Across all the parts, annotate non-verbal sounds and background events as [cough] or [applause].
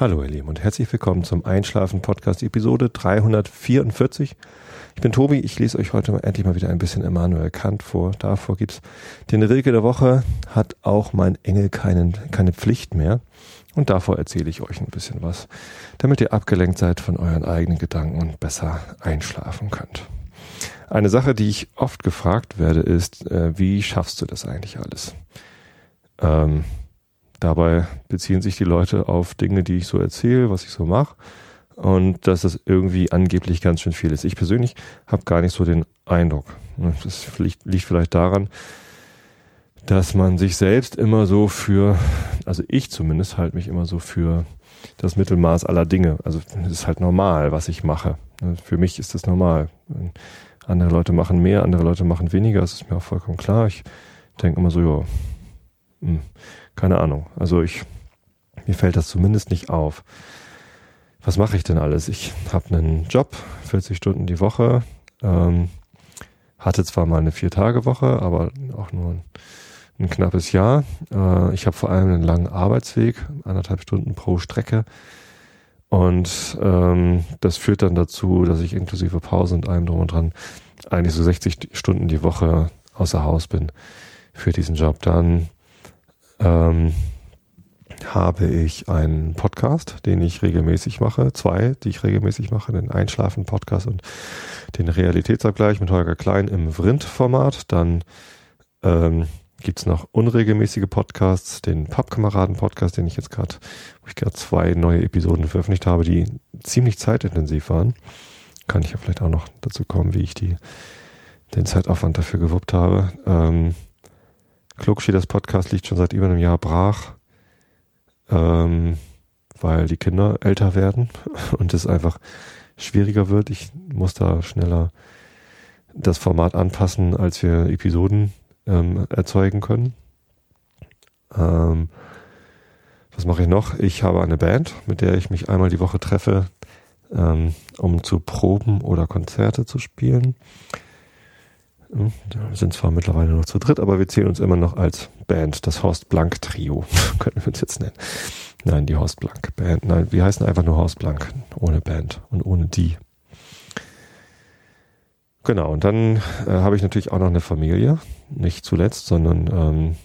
Hallo ihr Lieben und herzlich willkommen zum Einschlafen Podcast Episode 344. Ich bin Tobi, ich lese euch heute endlich mal wieder ein bisschen Immanuel Kant vor. Davor gibt's den Rilke der Woche, hat auch mein Engel keinen, keine Pflicht mehr. Und davor erzähle ich euch ein bisschen was, damit ihr abgelenkt seid von euren eigenen Gedanken und besser einschlafen könnt. Eine Sache, die ich oft gefragt werde, ist, äh, wie schaffst du das eigentlich alles? Ähm, Dabei beziehen sich die Leute auf Dinge, die ich so erzähle, was ich so mache. Und dass das irgendwie angeblich ganz schön viel ist. Ich persönlich habe gar nicht so den Eindruck. Das liegt, vielleicht daran, dass man sich selbst immer so für, also ich zumindest halte mich immer so für das Mittelmaß aller Dinge. Also es ist halt normal, was ich mache. Für mich ist das normal. Andere Leute machen mehr, andere Leute machen weniger, das ist mir auch vollkommen klar. Ich denke immer so, ja, hm, keine Ahnung. Also ich, mir fällt das zumindest nicht auf. Was mache ich denn alles? Ich habe einen Job, 40 Stunden die Woche, ähm, hatte zwar mal eine Vier-Tage-Woche, aber auch nur ein, ein knappes Jahr. Äh, ich habe vor allem einen langen Arbeitsweg, anderthalb Stunden pro Strecke. Und ähm, das führt dann dazu, dass ich inklusive Pause und allem drum und dran eigentlich so 60 Stunden die Woche außer Haus bin für diesen Job. Dann ähm, habe ich einen Podcast, den ich regelmäßig mache, zwei, die ich regelmäßig mache, den Einschlafen-Podcast und den Realitätsabgleich mit Holger Klein im Vrind-Format. Dann ähm, gibt noch unregelmäßige Podcasts, den Pappkameraden-Podcast, den ich jetzt gerade, wo ich gerade zwei neue Episoden veröffentlicht habe, die ziemlich zeitintensiv waren. Kann ich ja vielleicht auch noch dazu kommen, wie ich die den Zeitaufwand dafür gewuppt habe. Ähm, Klugschi, das Podcast liegt schon seit über einem Jahr brach, ähm, weil die Kinder älter werden [laughs] und es einfach schwieriger wird. Ich muss da schneller das Format anpassen, als wir Episoden ähm, erzeugen können. Ähm, was mache ich noch? Ich habe eine Band, mit der ich mich einmal die Woche treffe, ähm, um zu proben oder Konzerte zu spielen. Wir sind zwar mittlerweile noch zu dritt, aber wir zählen uns immer noch als Band, das Horst Blank Trio, [laughs] können wir uns jetzt nennen. Nein, die Horst Blank Band. Nein, wir heißen einfach nur Horst Blank, ohne Band und ohne die. Genau, und dann äh, habe ich natürlich auch noch eine Familie, nicht zuletzt, sondern ähm,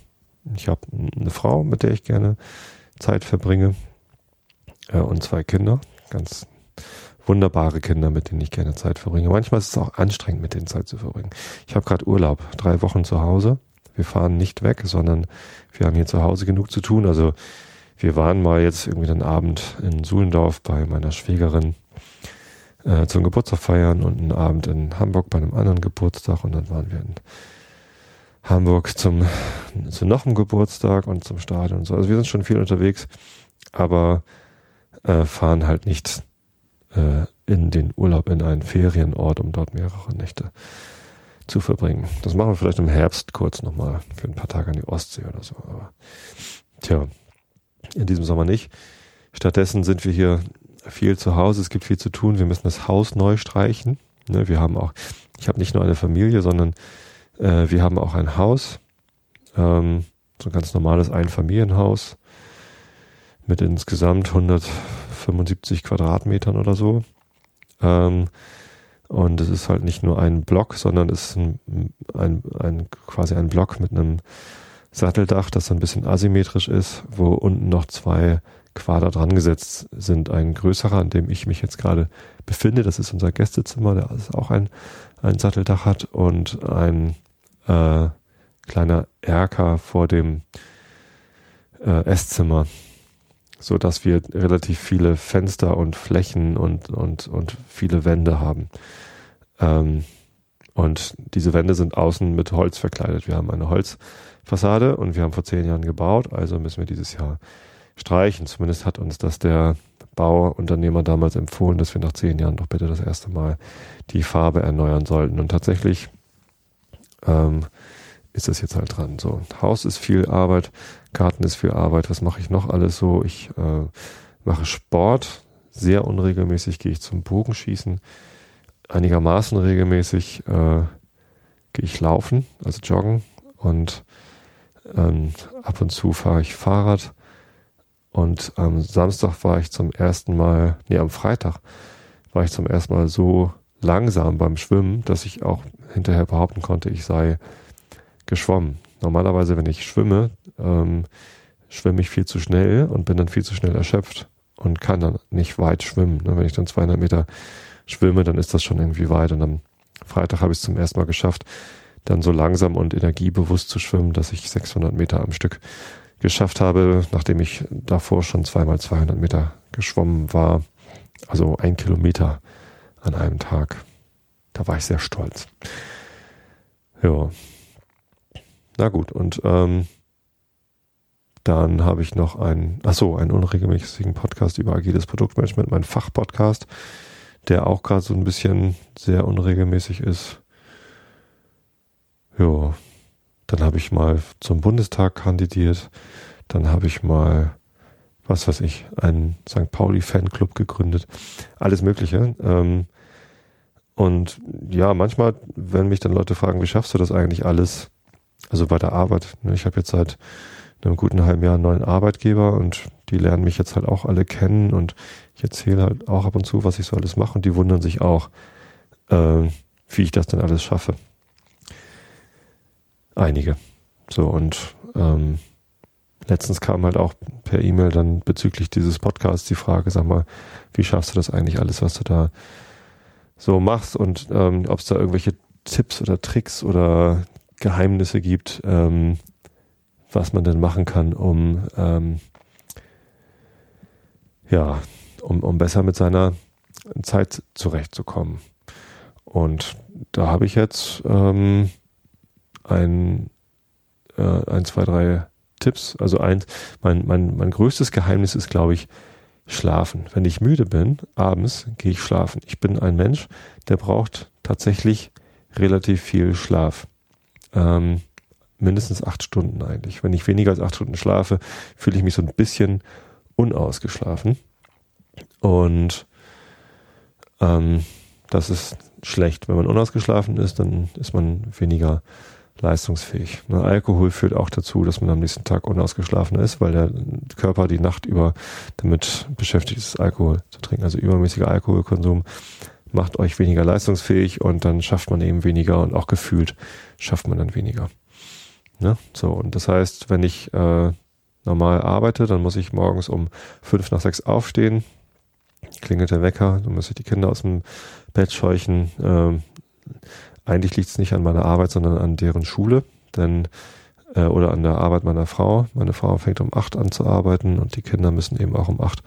ich habe eine Frau, mit der ich gerne Zeit verbringe äh, und zwei Kinder, ganz wunderbare Kinder, mit denen ich gerne Zeit verbringe. Manchmal ist es auch anstrengend, mit denen Zeit zu verbringen. Ich habe gerade Urlaub, drei Wochen zu Hause. Wir fahren nicht weg, sondern wir haben hier zu Hause genug zu tun. Also wir waren mal jetzt irgendwie den Abend in Suhlendorf bei meiner Schwägerin äh, zum Geburtstag feiern und einen Abend in Hamburg bei einem anderen Geburtstag und dann waren wir in Hamburg zum zu noch einem Geburtstag und zum Stadion und so. Also wir sind schon viel unterwegs, aber äh, fahren halt nicht äh, in den Urlaub in einen Ferienort, um dort mehrere Nächte zu verbringen. Das machen wir vielleicht im Herbst kurz nochmal für ein paar Tage an die Ostsee oder so. Aber tja, in diesem Sommer nicht. Stattdessen sind wir hier viel zu Hause. Es gibt viel zu tun. Wir müssen das Haus neu streichen. Ne, wir haben auch, ich habe nicht nur eine Familie, sondern äh, wir haben auch ein Haus. Ähm, so ein ganz normales Einfamilienhaus mit insgesamt 100 75 Quadratmetern oder so. Ähm, und es ist halt nicht nur ein Block, sondern es ist ein, ein, ein, quasi ein Block mit einem Satteldach, das so ein bisschen asymmetrisch ist, wo unten noch zwei Quader dran gesetzt sind. Ein größerer, an dem ich mich jetzt gerade befinde, das ist unser Gästezimmer, der auch ein, ein Satteldach hat und ein äh, kleiner Erker vor dem äh, Esszimmer, so dass wir relativ viele Fenster und Flächen und, und, und viele Wände haben. Ähm, und diese Wände sind außen mit Holz verkleidet. Wir haben eine Holzfassade und wir haben vor zehn Jahren gebaut, also müssen wir dieses Jahr streichen. Zumindest hat uns das der Bauunternehmer damals empfohlen, dass wir nach zehn Jahren doch bitte das erste Mal die Farbe erneuern sollten. Und tatsächlich ähm, ist das jetzt halt dran. So, Haus ist viel Arbeit, Garten ist viel Arbeit. Was mache ich noch alles so? Ich äh, mache Sport, sehr unregelmäßig gehe ich zum Bogenschießen, einigermaßen regelmäßig äh, gehe ich laufen, also joggen und ähm, ab und zu fahre ich Fahrrad Und am Samstag war ich zum ersten Mal, nee, am Freitag war ich zum ersten Mal so langsam beim Schwimmen, dass ich auch hinterher behaupten konnte, ich sei geschwommen. Normalerweise, wenn ich schwimme, ähm, schwimme ich viel zu schnell und bin dann viel zu schnell erschöpft und kann dann nicht weit schwimmen. Ne? Wenn ich dann 200 Meter schwimme, dann ist das schon irgendwie weit. Und am Freitag habe ich es zum ersten Mal geschafft, dann so langsam und energiebewusst zu schwimmen, dass ich 600 Meter am Stück geschafft habe, nachdem ich davor schon zweimal 200 Meter geschwommen war. Also ein Kilometer an einem Tag. Da war ich sehr stolz. Ja. Na gut, und ähm, dann habe ich noch einen, ach so, einen unregelmäßigen Podcast über agiles Produktmanagement, mein Fachpodcast, der auch gerade so ein bisschen sehr unregelmäßig ist. Ja, dann habe ich mal zum Bundestag kandidiert. Dann habe ich mal, was weiß ich, einen St. Pauli-Fanclub gegründet. Alles Mögliche. Ähm, und ja, manchmal, wenn mich dann Leute fragen, wie schaffst du das eigentlich alles? Also bei der Arbeit. Ne? Ich habe jetzt seit einem guten halben Jahr einen neuen Arbeitgeber und die lernen mich jetzt halt auch alle kennen und ich erzähle halt auch ab und zu, was ich so alles mache und die wundern sich auch, äh, wie ich das dann alles schaffe. Einige. So und ähm, letztens kam halt auch per E-Mail dann bezüglich dieses Podcasts die Frage, sag mal, wie schaffst du das eigentlich alles, was du da so machst und ähm, ob es da irgendwelche Tipps oder Tricks oder Geheimnisse gibt, ähm, was man denn machen kann, um ähm, ja, um, um besser mit seiner Zeit zurechtzukommen. Und da habe ich jetzt ähm, ein, äh, ein, zwei, drei Tipps. Also eins, mein, mein, mein größtes Geheimnis ist, glaube ich, Schlafen. Wenn ich müde bin, abends gehe ich schlafen. Ich bin ein Mensch, der braucht tatsächlich relativ viel Schlaf. Ähm, mindestens acht Stunden eigentlich. Wenn ich weniger als acht Stunden schlafe, fühle ich mich so ein bisschen unausgeschlafen. Und ähm, das ist schlecht. Wenn man unausgeschlafen ist, dann ist man weniger leistungsfähig. Ne, Alkohol führt auch dazu, dass man am nächsten Tag unausgeschlafen ist, weil der Körper die Nacht über damit beschäftigt ist, Alkohol zu trinken. Also übermäßiger Alkoholkonsum macht euch weniger leistungsfähig und dann schafft man eben weniger und auch gefühlt schafft man dann weniger. Ne? So, und das heißt, wenn ich äh, normal arbeite, dann muss ich morgens um fünf nach sechs aufstehen, klingelt der Wecker, dann muss ich die Kinder aus dem Bett scheuchen, ähm, eigentlich liegt es nicht an meiner Arbeit, sondern an deren Schule, denn äh, oder an der Arbeit meiner Frau. Meine Frau fängt um acht an zu arbeiten und die Kinder müssen eben auch um acht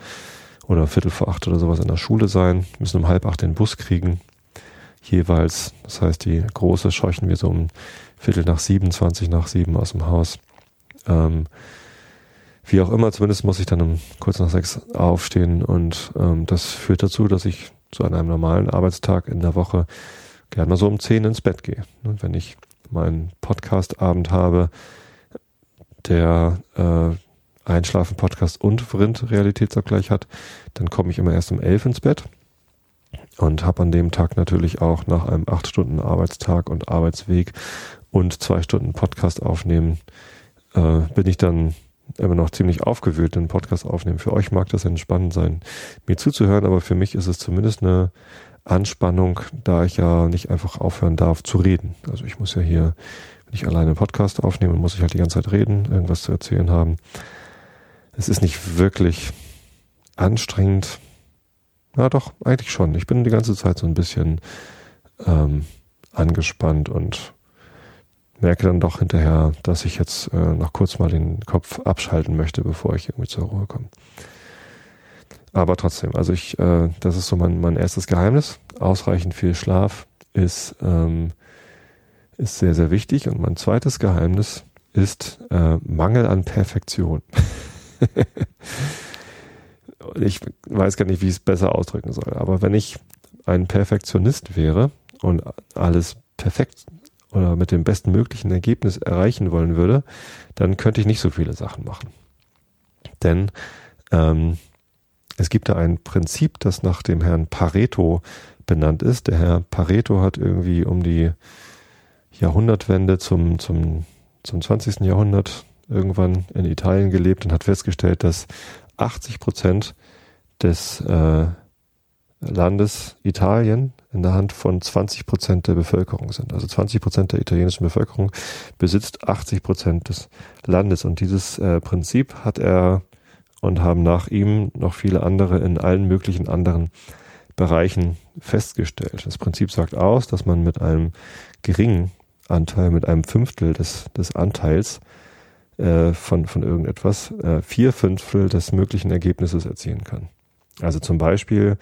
oder Viertel vor acht oder sowas in der Schule sein, müssen um halb acht den Bus kriegen, jeweils. Das heißt, die große scheuchen wir so um Viertel nach sieben, zwanzig nach sieben aus dem Haus. Ähm, wie auch immer, zumindest muss ich dann um kurz nach sechs aufstehen und ähm, das führt dazu, dass ich zu einem normalen Arbeitstag in der Woche gerne mal so um zehn ins Bett gehe. Und wenn ich meinen Podcast-Abend habe, der äh, Einschlafen-Podcast und Vrind-Realitätsabgleich hat, dann komme ich immer erst um elf ins Bett und habe an dem Tag natürlich auch nach einem acht Stunden Arbeitstag und Arbeitsweg und zwei Stunden Podcast aufnehmen, äh, bin ich dann immer noch ziemlich aufgewühlt, den Podcast aufnehmen. Für euch mag das entspannend sein, mir zuzuhören, aber für mich ist es zumindest eine Anspannung, da ich ja nicht einfach aufhören darf zu reden. Also ich muss ja hier, wenn ich alleine einen Podcast aufnehme, muss ich halt die ganze Zeit reden, irgendwas zu erzählen haben. Es ist nicht wirklich anstrengend. Na doch, eigentlich schon. Ich bin die ganze Zeit so ein bisschen ähm, angespannt und merke dann doch hinterher, dass ich jetzt äh, noch kurz mal den Kopf abschalten möchte, bevor ich irgendwie zur Ruhe komme. Aber trotzdem, also ich, äh, das ist so mein, mein erstes Geheimnis. Ausreichend viel Schlaf ist, ähm, ist sehr, sehr wichtig. Und mein zweites Geheimnis ist äh, Mangel an Perfektion. [laughs] [laughs] ich weiß gar nicht, wie ich es besser ausdrücken soll. Aber wenn ich ein Perfektionist wäre und alles perfekt oder mit dem besten möglichen Ergebnis erreichen wollen würde, dann könnte ich nicht so viele Sachen machen. Denn ähm, es gibt da ein Prinzip, das nach dem Herrn Pareto benannt ist. Der Herr Pareto hat irgendwie um die Jahrhundertwende zum, zum, zum 20. Jahrhundert irgendwann in Italien gelebt und hat festgestellt, dass 80 Prozent des äh, Landes Italien in der Hand von 20 Prozent der Bevölkerung sind. Also 20 Prozent der italienischen Bevölkerung besitzt 80 Prozent des Landes. Und dieses äh, Prinzip hat er und haben nach ihm noch viele andere in allen möglichen anderen Bereichen festgestellt. Das Prinzip sagt aus, dass man mit einem geringen Anteil, mit einem Fünftel des, des Anteils äh, von, von irgendetwas, äh, vier Fünftel des möglichen Ergebnisses erzielen kann. Also zum Beispiel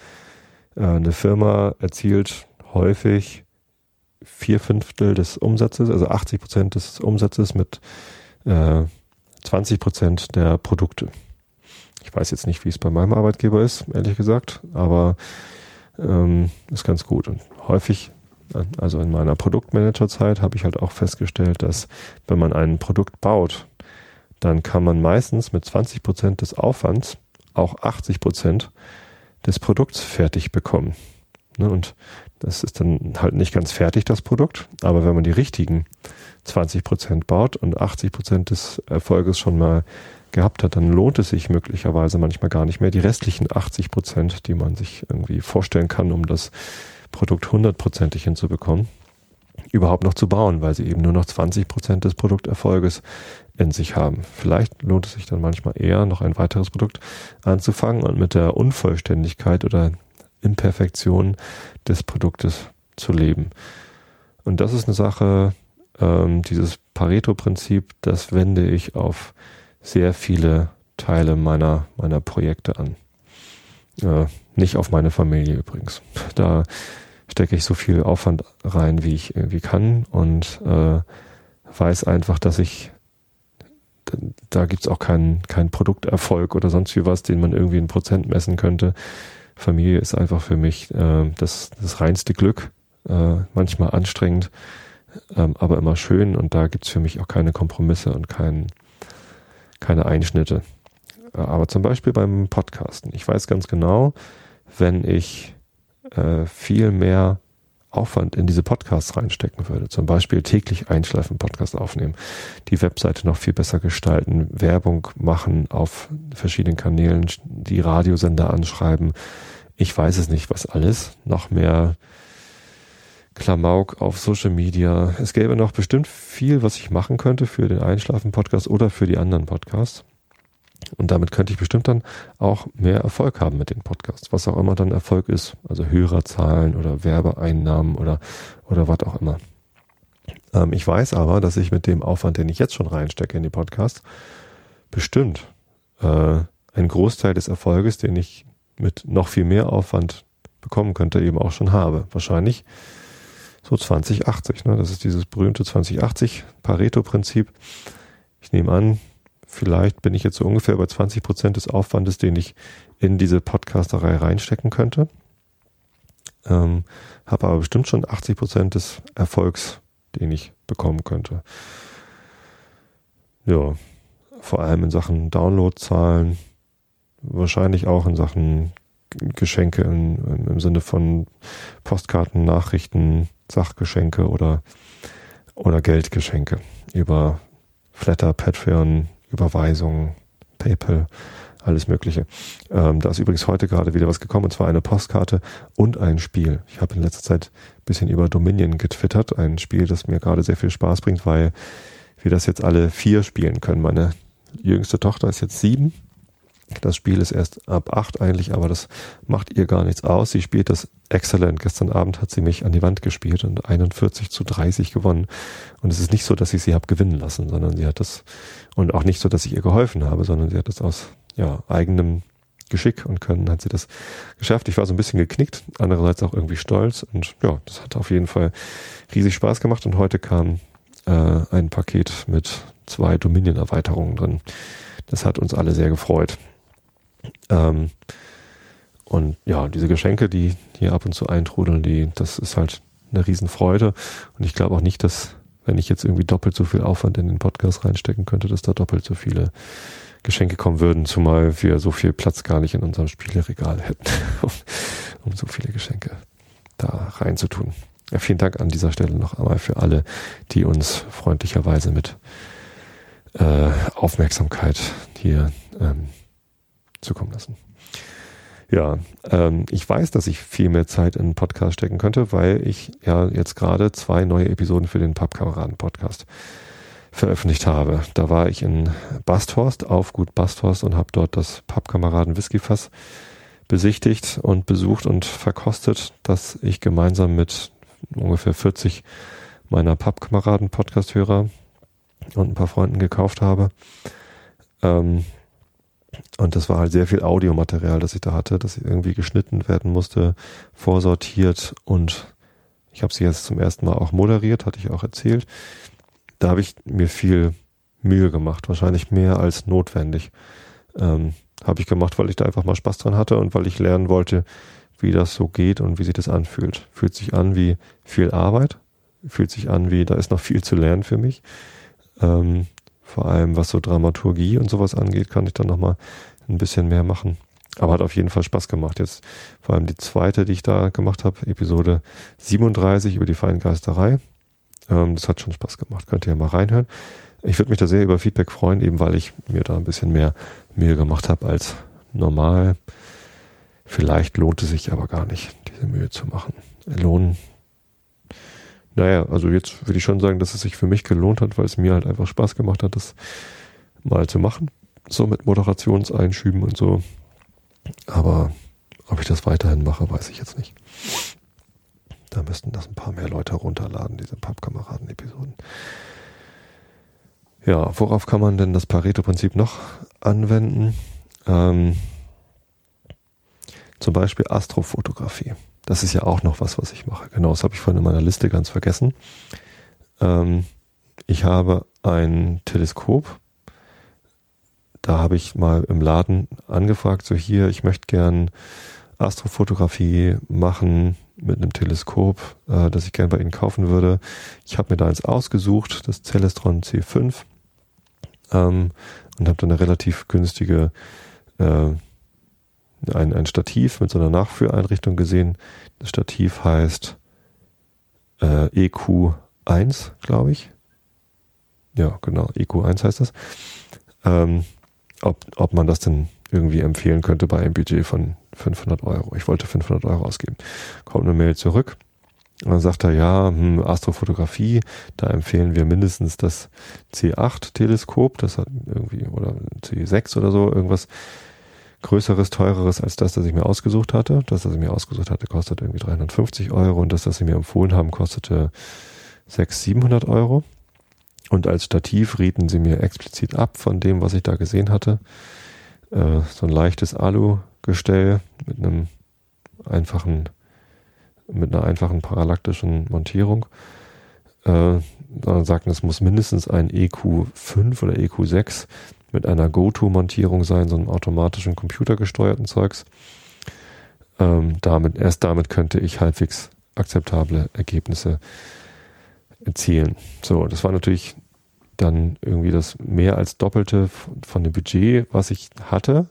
äh, eine Firma erzielt häufig vier Fünftel des Umsatzes, also 80 Prozent des Umsatzes mit äh, 20 Prozent der Produkte. Ich weiß jetzt nicht, wie es bei meinem Arbeitgeber ist, ehrlich gesagt, aber ähm, ist ganz gut. Und häufig, also in meiner Produktmanagerzeit, habe ich halt auch festgestellt, dass wenn man ein Produkt baut, dann kann man meistens mit 20 Prozent des Aufwands auch 80 Prozent des Produkts fertig bekommen. Ne, und das ist dann halt nicht ganz fertig, das Produkt, aber wenn man die richtigen 20 Prozent baut und 80 Prozent des Erfolges schon mal gehabt hat, dann lohnt es sich möglicherweise manchmal gar nicht mehr, die restlichen 80 Prozent, die man sich irgendwie vorstellen kann, um das Produkt hundertprozentig hinzubekommen, überhaupt noch zu bauen, weil sie eben nur noch 20 Prozent des Produkterfolges in sich haben. Vielleicht lohnt es sich dann manchmal eher, noch ein weiteres Produkt anzufangen und mit der Unvollständigkeit oder Imperfektion des Produktes zu leben. Und das ist eine Sache, ähm, dieses Pareto-Prinzip, das wende ich auf sehr viele Teile meiner, meiner Projekte an. Äh, nicht auf meine Familie übrigens. [laughs] Da stecke ich so viel Aufwand rein, wie ich irgendwie kann und äh, weiß einfach, dass ich da gibt's auch keinen keinen Produkterfolg oder sonst wie was, den man irgendwie in Prozent messen könnte. Familie ist einfach für mich äh, das, das reinste Glück, äh, manchmal anstrengend, ähm, aber immer schön und da gibt's für mich auch keine Kompromisse und kein, keine Einschnitte. Äh, aber zum Beispiel beim Podcasten. Ich weiß ganz genau, wenn ich äh, viel mehr Aufwand in diese Podcasts reinstecken würde. Zum Beispiel täglich einschleifen, Podcast aufnehmen, die Webseite noch viel besser gestalten, Werbung machen auf verschiedenen Kanälen, die Radiosender anschreiben. Ich weiß es nicht, was alles. Noch mehr Klamauk auf Social Media. Es gäbe noch bestimmt viel, was ich machen könnte für den Einschlafen-Podcast oder für die anderen Podcasts. Und damit könnte ich bestimmt dann auch mehr Erfolg haben mit den Podcasts, was auch immer dann Erfolg ist, also Hörerzahlen oder Werbeeinnahmen oder, oder was auch immer. Ähm, ich weiß aber, dass ich mit dem Aufwand, den ich jetzt schon reinstecke in die Podcasts, bestimmt äh, einen Großteil des Erfolges, den ich mit noch viel mehr Aufwand bekommen könnte, eben auch schon habe. Wahrscheinlich so 2080. Ne? Das ist dieses berühmte 2080 Pareto-Prinzip. Ich nehme an, Vielleicht bin ich jetzt so ungefähr bei 20 Prozent des Aufwandes, den ich in diese Podcasterei reinstecken könnte. Ähm, habe aber bestimmt schon 80 Prozent des Erfolgs, den ich bekommen könnte. Ja, vor allem in Sachen Downloadzahlen, wahrscheinlich auch in Sachen Geschenke in, im Sinne von Postkarten, Nachrichten, Sachgeschenke oder, oder Geldgeschenke über Flatter, Patreon, Überweisungen, PayPal, alles Mögliche. Ähm, da ist übrigens heute gerade wieder was gekommen, und zwar eine Postkarte und ein Spiel. Ich habe in letzter Zeit ein bisschen über Dominion getwittert, ein Spiel, das mir gerade sehr viel Spaß bringt, weil wir das jetzt alle vier spielen können. Meine jüngste Tochter ist jetzt sieben das Spiel ist erst ab acht eigentlich, aber das macht ihr gar nichts aus. Sie spielt das exzellent. Gestern Abend hat sie mich an die Wand gespielt und 41 zu 30 gewonnen. Und es ist nicht so, dass ich sie habe gewinnen lassen, sondern sie hat das, und auch nicht so, dass ich ihr geholfen habe, sondern sie hat das aus ja, eigenem Geschick und Können hat sie das geschafft. Ich war so ein bisschen geknickt, andererseits auch irgendwie stolz und ja, das hat auf jeden Fall riesig Spaß gemacht und heute kam äh, ein Paket mit zwei Dominion-Erweiterungen drin. Das hat uns alle sehr gefreut. Ähm, und ja, diese Geschenke, die hier ab und zu eintrudeln, die, das ist halt eine Riesenfreude. Und ich glaube auch nicht, dass, wenn ich jetzt irgendwie doppelt so viel Aufwand in den Podcast reinstecken könnte, dass da doppelt so viele Geschenke kommen würden, zumal wir so viel Platz gar nicht in unserem Spieleregal hätten, [laughs] um so viele Geschenke da reinzutun. Ja, vielen Dank an dieser Stelle noch einmal für alle, die uns freundlicherweise mit äh, Aufmerksamkeit hier ähm, zukommen lassen. Ja, ähm, ich weiß, dass ich viel mehr Zeit in einen Podcast stecken könnte, weil ich ja jetzt gerade zwei neue Episoden für den Pappkameraden-Podcast veröffentlicht habe. Da war ich in Basthorst, auf Gut Basthorst und habe dort das Pappkameraden Whiskyfass besichtigt und besucht und verkostet, das ich gemeinsam mit ungefähr 40 meiner Pappkameraden Podcast-Hörer und ein paar Freunden gekauft habe. Ähm, und das war halt sehr viel Audiomaterial, das ich da hatte, das irgendwie geschnitten werden musste, vorsortiert und ich habe sie jetzt zum ersten Mal auch moderiert, hatte ich auch erzählt da habe ich mir viel Mühe gemacht, wahrscheinlich mehr als notwendig. Ähm, habe ich gemacht, weil ich da einfach mal Spaß dran hatte und weil ich lernen wollte, wie das so geht und wie sich das anfühlt. Fühlt sich an wie viel Arbeit, fühlt sich an wie, da ist noch [laughs] viel zu lernen für mich. Ähm, vor allem was so Dramaturgie und sowas angeht, kann ich dann nochmal ein bisschen mehr machen. Aber hat auf jeden Fall Spaß gemacht. Jetzt vor allem die zweite, die ich da gemacht habe, Episode 37 über die Feingeisterei. Ähm, das hat schon Spaß gemacht. Könnt ihr ja mal reinhören. Ich würde mich da sehr über Feedback freuen, eben weil ich mir da ein bisschen mehr Mühe gemacht habe als normal. Vielleicht lohnt es sich aber gar nicht, diese Mühe zu machen. Lohnen. Naja, also jetzt würde ich schon sagen, dass es sich für mich gelohnt hat, weil es mir halt einfach Spaß gemacht hat, das mal zu machen. So mit Moderationseinschüben und so. Aber ob ich das weiterhin mache, weiß ich jetzt nicht. Da müssten das ein paar mehr Leute runterladen, diese Pappkameraden-Episoden. Ja, worauf kann man denn das Pareto-Prinzip noch anwenden? Ähm, zum Beispiel Astrofotografie. Das ist ja auch noch was, was ich mache. Genau, das habe ich vorhin in meiner Liste ganz vergessen. Ähm, ich habe ein Teleskop. Da habe ich mal im Laden angefragt, so hier, ich möchte gern Astrofotografie machen mit einem Teleskop, äh, das ich gerne bei Ihnen kaufen würde. Ich habe mir da eins ausgesucht, das Celestron C5, ähm, und habe dann eine relativ günstige äh, ein, ein Stativ mit so einer Nachführeinrichtung gesehen. Das Stativ heißt äh, EQ1, glaube ich. Ja, genau, EQ1 heißt das. Ähm, ob, ob man das denn irgendwie empfehlen könnte bei einem Budget von 500 Euro. Ich wollte 500 Euro ausgeben. Kommt eine Mail zurück. Und dann sagt er, ja, hm, Astrofotografie, da empfehlen wir mindestens das C8-Teleskop, das hat irgendwie, oder C6 oder so, irgendwas größeres, teureres als das, das ich mir ausgesucht hatte. Das, das ich mir ausgesucht hatte, kostet irgendwie 350 Euro und das, das sie mir empfohlen haben, kostete 600, 700 Euro. Und als Stativ rieten sie mir explizit ab von dem, was ich da gesehen hatte. Äh, so ein leichtes Alu-Gestell mit einem einfachen, mit einer einfachen parallaktischen Montierung. Äh, sagten, es muss mindestens ein EQ5 oder EQ6 mit einer GoTo-Montierung sein, so einem automatischen computergesteuerten Zeugs. Ähm, damit, erst damit könnte ich halbwegs akzeptable Ergebnisse erzielen. So, das war natürlich dann irgendwie das mehr als Doppelte von dem Budget, was ich hatte.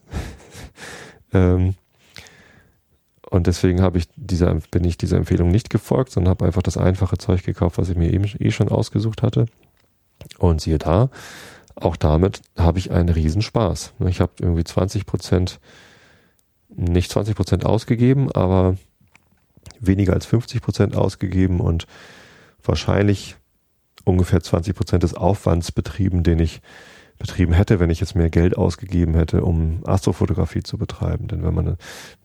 [laughs] ähm, und deswegen habe ich dieser, bin ich dieser Empfehlung nicht gefolgt, sondern habe einfach das einfache Zeug gekauft, was ich mir eben eh schon ausgesucht hatte. Und siehe da, auch damit habe ich einen Riesenspaß. Ich habe irgendwie 20 Prozent, nicht 20 Prozent ausgegeben, aber weniger als 50 Prozent ausgegeben und wahrscheinlich ungefähr 20 Prozent des Aufwands betrieben, den ich betrieben hätte, wenn ich jetzt mehr Geld ausgegeben hätte, um Astrofotografie zu betreiben. Denn wenn man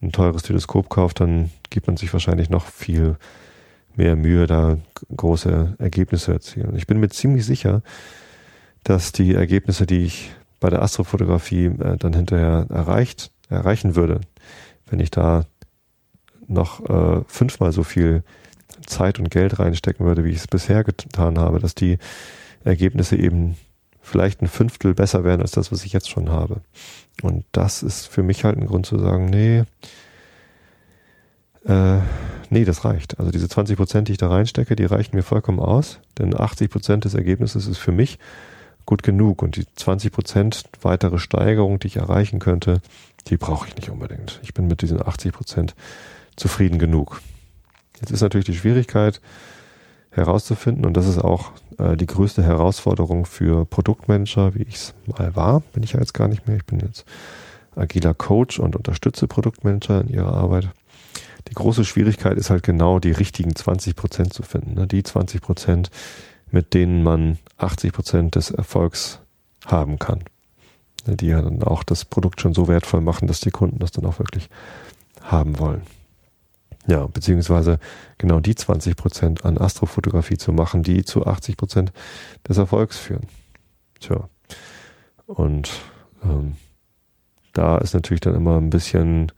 ein teures Teleskop kauft, dann gibt man sich wahrscheinlich noch viel mehr Mühe, da große Ergebnisse erzielen. Ich bin mir ziemlich sicher, dass die Ergebnisse, die ich bei der Astrofotografie äh, dann hinterher erreicht, erreichen würde, wenn ich da noch äh, fünfmal so viel Zeit und Geld reinstecken würde, wie ich es bisher getan habe, dass die Ergebnisse eben vielleicht ein Fünftel besser wären als das, was ich jetzt schon habe. Und das ist für mich halt ein Grund zu sagen, nee, äh, nee, das reicht. Also diese 20 Prozent, die ich da reinstecke, die reichen mir vollkommen aus, denn 80 Prozent des Ergebnisses ist für mich gut genug und die 20 Prozent weitere Steigerung, die ich erreichen könnte, die brauche ich nicht unbedingt. Ich bin mit diesen 80 Prozent zufrieden genug. Jetzt ist natürlich die Schwierigkeit herauszufinden, und das ist auch äh, die größte Herausforderung für Produktmanager, wie ich es mal war, bin ich ja jetzt gar nicht mehr. Ich bin jetzt agiler Coach und unterstütze Produktmanager in ihrer Arbeit. Die große Schwierigkeit ist halt genau die richtigen 20 Prozent zu finden. Ne? Die 20 Prozent, mit denen man 80 Prozent des Erfolgs haben kann. Ne? Die ja dann auch das Produkt schon so wertvoll machen, dass die Kunden das dann auch wirklich haben wollen. Ja, beziehungsweise genau die 20 Prozent an Astrofotografie zu machen, die zu 80 Prozent des Erfolgs führen. Tja. Und ähm, da ist natürlich dann immer ein bisschen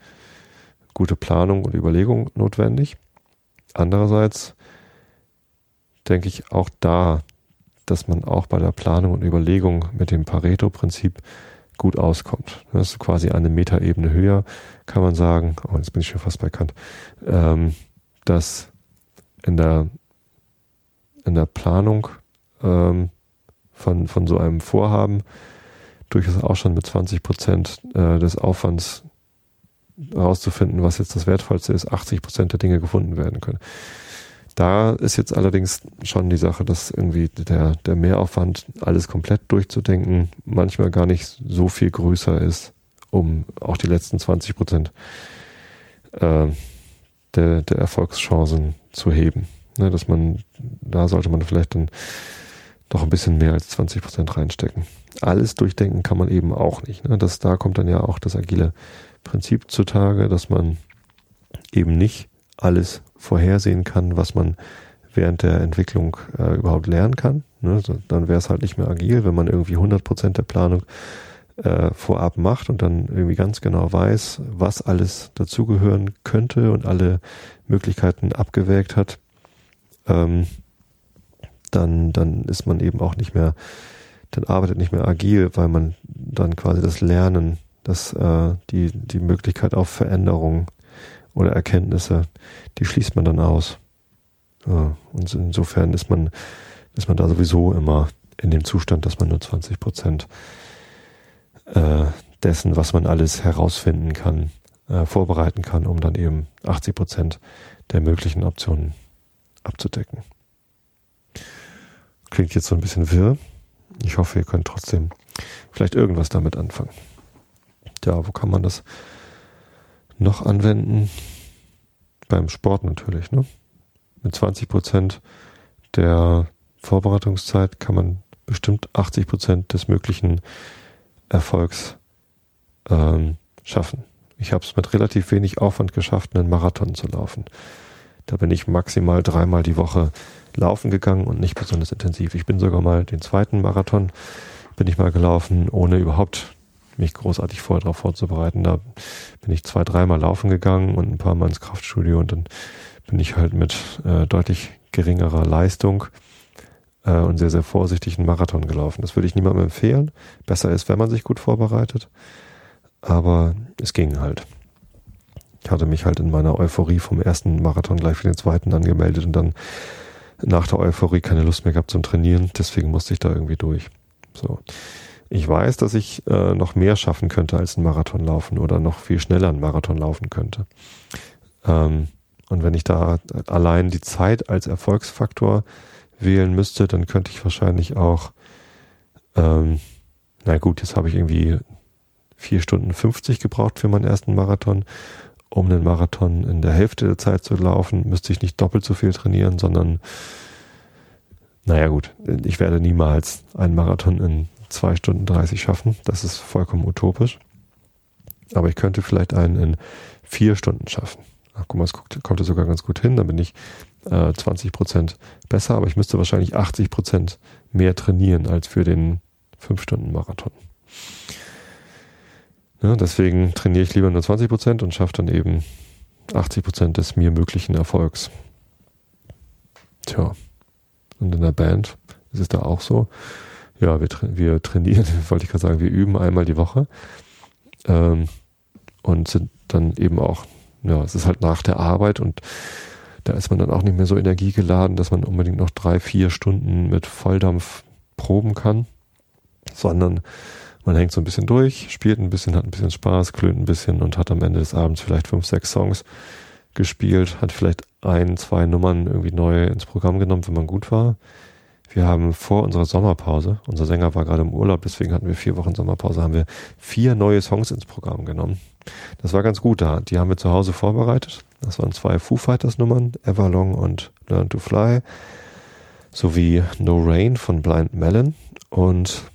gute Planung und Überlegung notwendig. Andererseits denke ich auch da, dass man auch bei der Planung und Überlegung mit dem Pareto-Prinzip gut auskommt. Das ist quasi eine Metaebene höher, kann man sagen, oh, jetzt bin ich schon fast bei Kant, ähm, dass in der, in der Planung ähm, von, von so einem Vorhaben durchaus auch schon mit 20 Prozent äh, des Aufwands herauszufinden, was jetzt das Wertvollste ist, 80 Prozent der Dinge gefunden werden können. Da ist jetzt allerdings schon die Sache, dass irgendwie der, der Mehraufwand, alles komplett durchzudenken, manchmal gar nicht so viel größer ist, um auch die letzten 20 Prozent äh, der, der Erfolgschancen zu heben. Ne, dass man, da sollte man vielleicht dann doch ein bisschen mehr als 20 Prozent reinstecken. Alles durchdenken kann man eben auch nicht. Ne? Das, da kommt dann ja auch das agile Prinzip zutage, dass man eben nicht alles vorhersehen kann, was man während der Entwicklung äh, überhaupt lernen kann. Ne? Dann wäre es halt nicht mehr agil, wenn man irgendwie 100 Prozent der Planung äh, vorab macht und dann irgendwie ganz genau weiß, was alles dazugehören könnte und alle Möglichkeiten abgewägt hat. Ähm, dann, dann ist man eben auch nicht mehr, dann arbeitet nicht mehr agil, weil man dann quasi das Lernen, das, äh, die, die Möglichkeit auf Veränderung oder Erkenntnisse, die schließt man dann aus. Ja, und insofern ist man, ist man da sowieso immer in dem Zustand, dass man nur 20 Prozent äh, dessen, was man alles herausfinden kann, äh, vorbereiten kann, um dann eben 80 Prozent der möglichen Optionen abzudecken. Klingt jetzt so ein bisschen wirr. Ich hoffe, ihr könnt trotzdem vielleicht irgendwas damit anfangen. Ja, wo kann man das noch anwenden? Beim Sport natürlich, ne? Mit 20 Prozent der Vorbereitungszeit kann man bestimmt 80 Prozent des möglichen Erfolgs ähm, schaffen. Ich habe es mit relativ wenig Aufwand geschafft, einen Marathon zu laufen. Da bin ich maximal dreimal die Woche laufen gegangen und nicht besonders intensiv. Ich bin sogar mal den zweiten Marathon bin ich mal gelaufen, ohne überhaupt mich großartig vorher darauf vorzubereiten. Da bin ich zwei, dreimal laufen gegangen und ein paar Mal ins Kraftstudio und dann bin ich halt mit äh, deutlich geringerer Leistung äh, und sehr, sehr vorsichtig einen Marathon gelaufen. Das würde ich niemandem empfehlen. Besser ist, wenn man sich gut vorbereitet. Aber es ging halt. Ich hatte mich halt in meiner Euphorie vom ersten Marathon gleich für den zweiten angemeldet und dann nach der Euphorie keine Lust mehr gehabt zum Trainieren. Deswegen musste ich da irgendwie durch. So. Ich weiß, dass ich äh, noch mehr schaffen könnte als einen Marathon laufen oder noch viel schneller einen Marathon laufen könnte. Ähm, und wenn ich da allein die Zeit als Erfolgsfaktor wählen müsste, dann könnte ich wahrscheinlich auch, ähm, na gut, jetzt habe ich irgendwie vier Stunden 50 gebraucht für meinen ersten Marathon. Um einen Marathon in der Hälfte der Zeit zu laufen, müsste ich nicht doppelt so viel trainieren, sondern naja gut, ich werde niemals einen Marathon in zwei Stunden 30 schaffen. Das ist vollkommen utopisch. Aber ich könnte vielleicht einen in vier Stunden schaffen. Ach, guck mal, es kommt sogar ganz gut hin. Dann bin ich äh, 20 Prozent besser, aber ich müsste wahrscheinlich 80 Prozent mehr trainieren als für den 5-Stunden-Marathon. Ja, deswegen trainiere ich lieber nur 20 Prozent und schaffe dann eben 80 Prozent des mir möglichen Erfolgs. Tja, und in der Band ist es da auch so. Ja, wir, tra wir trainieren, [laughs] wollte ich gerade sagen, wir üben einmal die Woche ähm, und sind dann eben auch, ja, es ist halt nach der Arbeit und da ist man dann auch nicht mehr so energiegeladen, dass man unbedingt noch drei, vier Stunden mit Volldampf proben kann, sondern man hängt so ein bisschen durch, spielt ein bisschen, hat ein bisschen Spaß, klönt ein bisschen und hat am Ende des Abends vielleicht fünf, sechs Songs gespielt, hat vielleicht ein, zwei Nummern irgendwie neu ins Programm genommen, wenn man gut war. Wir haben vor unserer Sommerpause, unser Sänger war gerade im Urlaub, deswegen hatten wir vier Wochen Sommerpause, haben wir vier neue Songs ins Programm genommen. Das war ganz gut da. Die haben wir zu Hause vorbereitet. Das waren zwei Foo Fighters Nummern, Everlong und Learn to Fly, sowie No Rain von Blind Melon und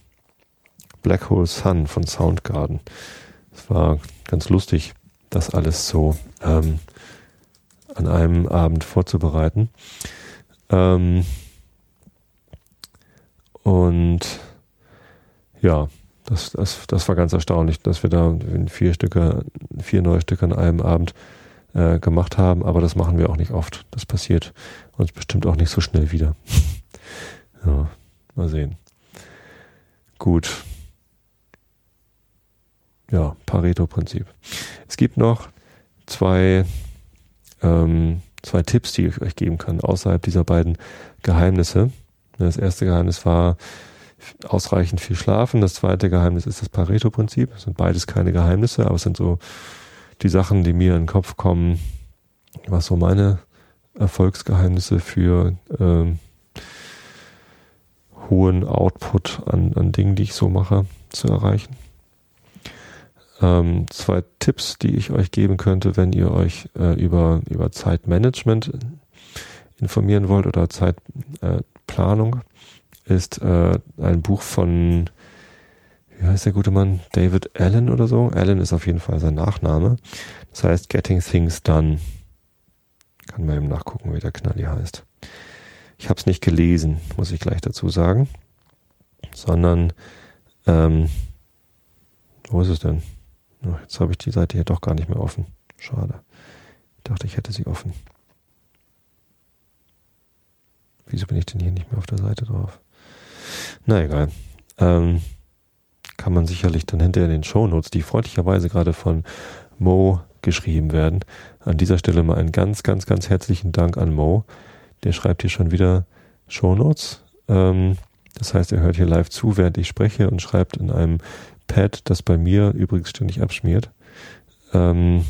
Black Hole Sun von Soundgarden. Es war ganz lustig, das alles so ähm, an einem Abend vorzubereiten. Ähm, und ja, das, das, das war ganz erstaunlich, dass wir da vier Stücke, vier neue Stücke an einem Abend äh, gemacht haben, aber das machen wir auch nicht oft. Das passiert uns bestimmt auch nicht so schnell wieder. [laughs] ja, mal sehen. Gut. Ja, Pareto-Prinzip. Es gibt noch zwei, ähm, zwei Tipps, die ich euch geben kann, außerhalb dieser beiden Geheimnisse. Das erste Geheimnis war, ausreichend viel schlafen. Das zweite Geheimnis ist das Pareto-Prinzip. Das sind beides keine Geheimnisse, aber es sind so die Sachen, die mir in den Kopf kommen, was so meine Erfolgsgeheimnisse für ähm, hohen Output an, an Dingen, die ich so mache, zu erreichen. Ähm, zwei Tipps, die ich euch geben könnte, wenn ihr euch äh, über, über Zeitmanagement informieren wollt oder Zeitplanung. Äh, ist äh, ein Buch von, wie heißt der gute Mann? David Allen oder so. Allen ist auf jeden Fall sein Nachname. Das heißt Getting Things Done. Kann man eben nachgucken, wie der Knalli heißt. Ich habe es nicht gelesen, muss ich gleich dazu sagen. Sondern, ähm, wo ist es denn? Jetzt habe ich die Seite hier doch gar nicht mehr offen. Schade. Ich dachte, ich hätte sie offen. Wieso bin ich denn hier nicht mehr auf der Seite drauf? Na egal. Ähm, kann man sicherlich dann hinterher in den Shownotes, die freundlicherweise gerade von Mo geschrieben werden. An dieser Stelle mal einen ganz, ganz, ganz herzlichen Dank an Mo. Der schreibt hier schon wieder Shownotes. Ähm, das heißt, er hört hier live zu, während ich spreche und schreibt in einem Pad, das bei mir übrigens ständig abschmiert. Ähm,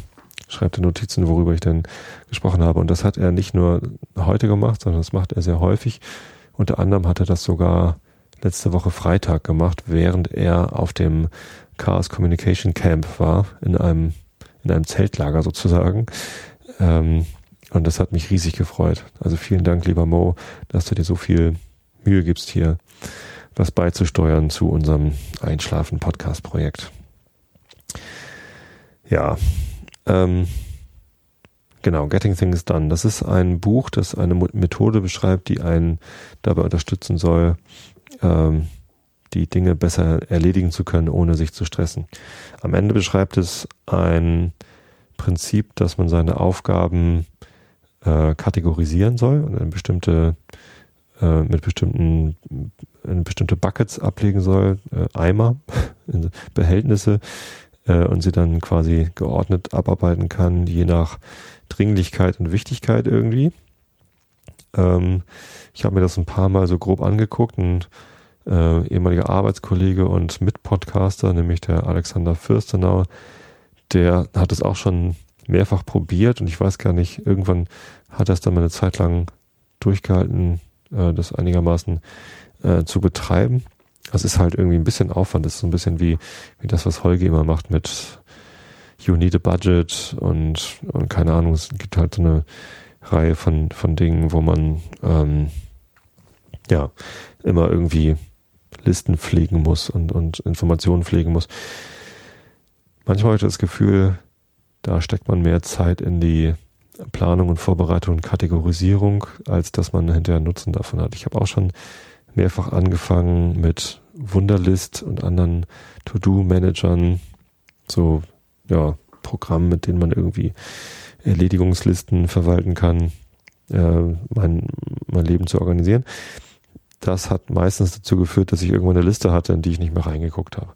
schreibt er Notizen, worüber ich denn gesprochen habe. Und das hat er nicht nur heute gemacht, sondern das macht er sehr häufig. Unter anderem hat er das sogar letzte Woche Freitag gemacht, während er auf dem Chaos Communication Camp war, in einem, in einem Zeltlager sozusagen. Ähm, und das hat mich riesig gefreut. Also vielen Dank, lieber Mo, dass du dir so viel Mühe gibst, hier was beizusteuern zu unserem Einschlafen-Podcast-Projekt. Ja, ähm, genau, Getting Things Done. Das ist ein Buch, das eine Methode beschreibt, die einen dabei unterstützen soll, ähm, die Dinge besser erledigen zu können, ohne sich zu stressen. Am Ende beschreibt es ein Prinzip, dass man seine Aufgaben äh, kategorisieren soll und in bestimmte äh, mit bestimmten in bestimmte Buckets ablegen soll, äh, Eimer, [laughs] Behältnisse äh, und sie dann quasi geordnet abarbeiten kann, je nach Dringlichkeit und Wichtigkeit irgendwie. Ähm, ich habe mir das ein paar Mal so grob angeguckt und äh, ehemaliger Arbeitskollege und Mitpodcaster, nämlich der Alexander Fürstenau, der hat es auch schon mehrfach probiert und ich weiß gar nicht, irgendwann hat er es dann mal eine Zeit lang durchgehalten, äh, das einigermaßen äh, zu betreiben. Das ist halt irgendwie ein bisschen Aufwand. Das ist so ein bisschen wie, wie das, was Holge immer macht mit You need a budget und, und keine Ahnung, es gibt halt so eine Reihe von, von Dingen, wo man ähm, ja immer irgendwie Listen pflegen muss und, und Informationen pflegen muss. Manchmal habe ich das Gefühl, da steckt man mehr Zeit in die Planung und Vorbereitung und Kategorisierung, als dass man hinterher Nutzen davon hat. Ich habe auch schon mehrfach angefangen mit Wunderlist und anderen To-Do-Managern, so ja, Programmen, mit denen man irgendwie Erledigungslisten verwalten kann, äh, mein, mein Leben zu organisieren. Das hat meistens dazu geführt, dass ich irgendwann eine Liste hatte, in die ich nicht mehr reingeguckt habe.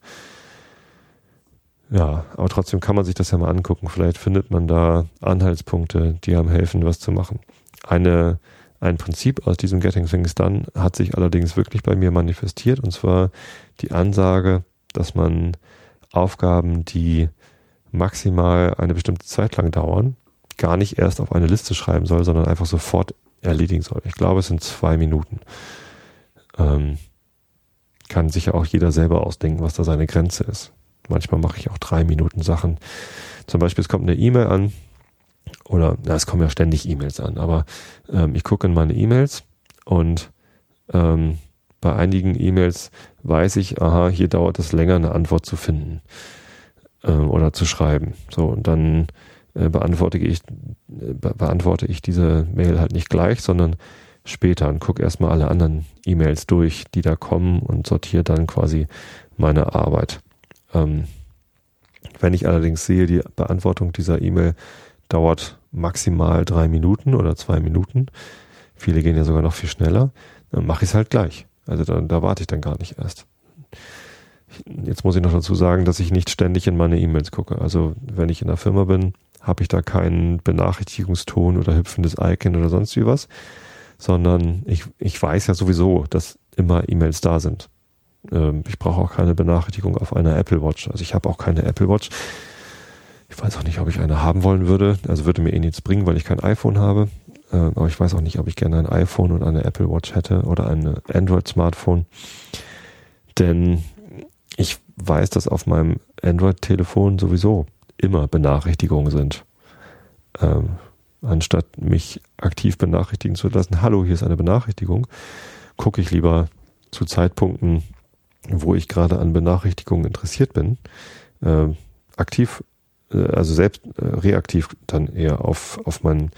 Ja, aber trotzdem kann man sich das ja mal angucken. Vielleicht findet man da Anhaltspunkte, die einem helfen, was zu machen. Eine, ein Prinzip aus diesem Getting Things Done hat sich allerdings wirklich bei mir manifestiert, und zwar die Ansage, dass man Aufgaben, die maximal eine bestimmte Zeit lang dauern, gar nicht erst auf eine Liste schreiben soll, sondern einfach sofort erledigen soll. Ich glaube, es sind zwei Minuten. ähm, kann sich ja auch jeder selber ausdenken, was da seine Grenze ist. Manchmal mache ich auch drei Minuten Sachen. Zum Beispiel, es kommt eine E-Mail an oder na, es kommen ja ständig E-Mails an, aber ähm, ich gucke in meine E-Mails und ähm, bei einigen E-Mails weiß ich, aha, hier dauert es länger, eine Antwort zu finden äh, oder zu schreiben. So, und dann äh, beantworte ich, äh, be beantworte ich diese Mail halt nicht gleich, sondern später und gucke erstmal alle anderen E-Mails durch, die da kommen und sortiere dann quasi meine Arbeit. Ähm, wenn ich allerdings sehe, die Beantwortung dieser E-Mail dauert maximal drei Minuten oder zwei Minuten, viele gehen ja sogar noch viel schneller, dann mache ich es halt gleich. Also da, da warte ich dann gar nicht erst. Jetzt muss ich noch dazu sagen, dass ich nicht ständig in meine E-Mails gucke. Also wenn ich in der Firma bin, habe ich da keinen Benachrichtigungston oder hüpfendes Icon oder sonst wie was, sondern ich, ich weiß ja sowieso, dass immer E-Mails da sind. Ähm, ich brauche auch keine Benachrichtigung auf einer Apple Watch. Also ich habe auch keine Apple Watch. Ich weiß auch nicht, ob ich eine haben wollen würde. Also würde mir eh nichts bringen, weil ich kein iPhone habe. Ähm, aber ich weiß auch nicht, ob ich gerne ein iPhone und eine Apple Watch hätte oder ein Android-Smartphone. Denn ich weiß, dass auf meinem Android-Telefon sowieso immer Benachrichtigungen sind. Ähm, anstatt mich aktiv benachrichtigen zu lassen, hallo, hier ist eine Benachrichtigung, gucke ich lieber zu Zeitpunkten, wo ich gerade an Benachrichtigungen interessiert bin, äh, aktiv, also selbst äh, reaktiv dann eher auf, auf mein,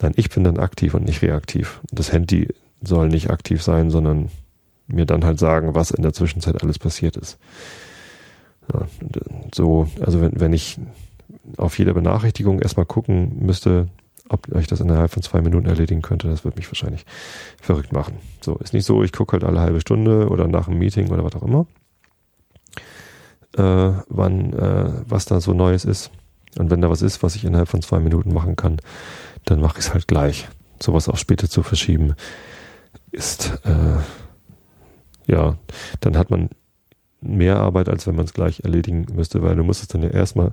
nein, ich bin dann aktiv und nicht reaktiv. Das Handy soll nicht aktiv sein, sondern mir dann halt sagen, was in der Zwischenzeit alles passiert ist. Ja, so, also wenn, wenn ich auf jede Benachrichtigung erstmal gucken müsste, ob ich das innerhalb von zwei Minuten erledigen könnte, das würde mich wahrscheinlich verrückt machen. So, ist nicht so, ich gucke halt alle halbe Stunde oder nach einem Meeting oder was auch immer, äh, wann, äh, was da so Neues ist. Und wenn da was ist, was ich innerhalb von zwei Minuten machen kann, dann mache ich es halt gleich. Sowas auch später zu verschieben, ist äh, ja, dann hat man mehr Arbeit, als wenn man es gleich erledigen müsste, weil du musst es dann ja erstmal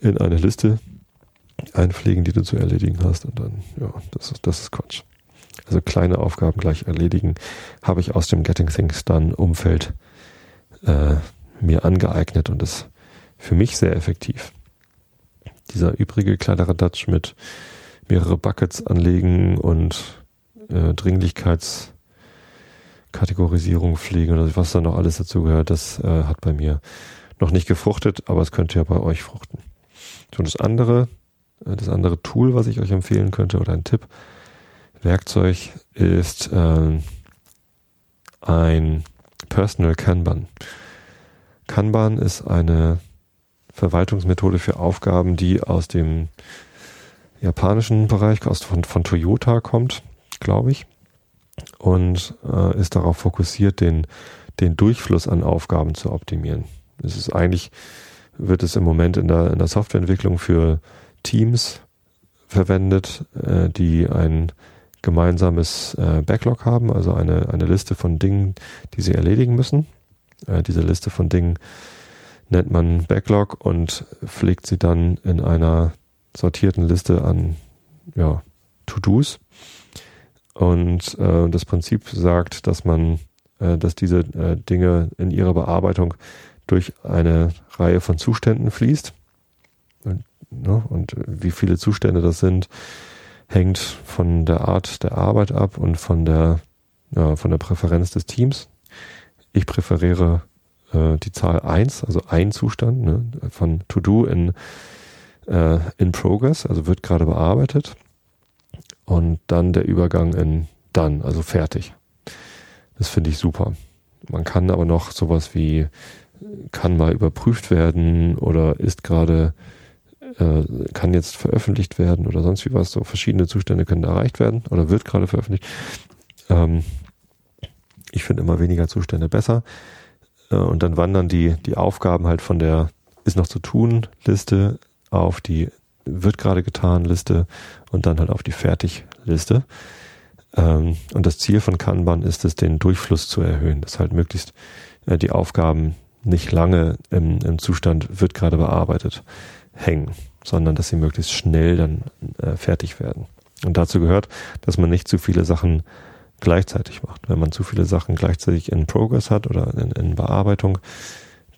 in eine Liste einpflegen, die du zu erledigen hast und dann, ja, das ist, das ist Quatsch. Also kleine Aufgaben gleich erledigen, habe ich aus dem Getting Things Done Umfeld äh, mir angeeignet und ist für mich sehr effektiv. Dieser übrige kleinere Dutch mit mehrere Buckets anlegen und äh, Dringlichkeits Kategorisierung pflegen oder was da noch alles dazu gehört, das äh, hat bei mir noch nicht gefruchtet, aber es könnte ja bei euch fruchten. So, das andere, äh, das andere Tool, was ich euch empfehlen könnte oder ein Tipp, Werkzeug ist äh, ein Personal Kanban. Kanban ist eine Verwaltungsmethode für Aufgaben, die aus dem japanischen Bereich, aus, von, von Toyota kommt, glaube ich und äh, ist darauf fokussiert, den, den Durchfluss an Aufgaben zu optimieren. Es ist eigentlich, wird es im Moment in der, in der Softwareentwicklung für Teams verwendet, äh, die ein gemeinsames äh, Backlog haben, also eine, eine Liste von Dingen, die sie erledigen müssen. Äh, diese Liste von Dingen nennt man Backlog und pflegt sie dann in einer sortierten Liste an ja, To-Dos und äh, das Prinzip sagt, dass man, äh, dass diese äh, Dinge in ihrer Bearbeitung durch eine Reihe von Zuständen fließt. Und, ne, und wie viele Zustände das sind, hängt von der Art der Arbeit ab und von der, ja, von der Präferenz des Teams. Ich präferiere äh, die Zahl eins, also ein Zustand, ne, von To-Do in, äh, in Progress, also wird gerade bearbeitet und dann der Übergang in dann, also fertig. Das finde ich super. Man kann aber noch sowas wie kann mal überprüft werden oder ist gerade äh, kann jetzt veröffentlicht werden oder sonst wie was. So verschiedene Zustände können erreicht werden oder wird gerade veröffentlicht. Ähm, ich finde immer weniger Zustände besser. Äh, und dann wandern die, die Aufgaben halt von der ist noch zu tun Liste auf die wird gerade getan Liste und dann halt auf die Fertig-Liste. Ähm, und das Ziel von Kanban ist es, den Durchfluss zu erhöhen, dass halt möglichst äh, die Aufgaben nicht lange im, im Zustand wird gerade bearbeitet hängen, sondern dass sie möglichst schnell dann äh, fertig werden. Und dazu gehört, dass man nicht zu viele Sachen gleichzeitig macht. Wenn man zu viele Sachen gleichzeitig in Progress hat oder in, in Bearbeitung,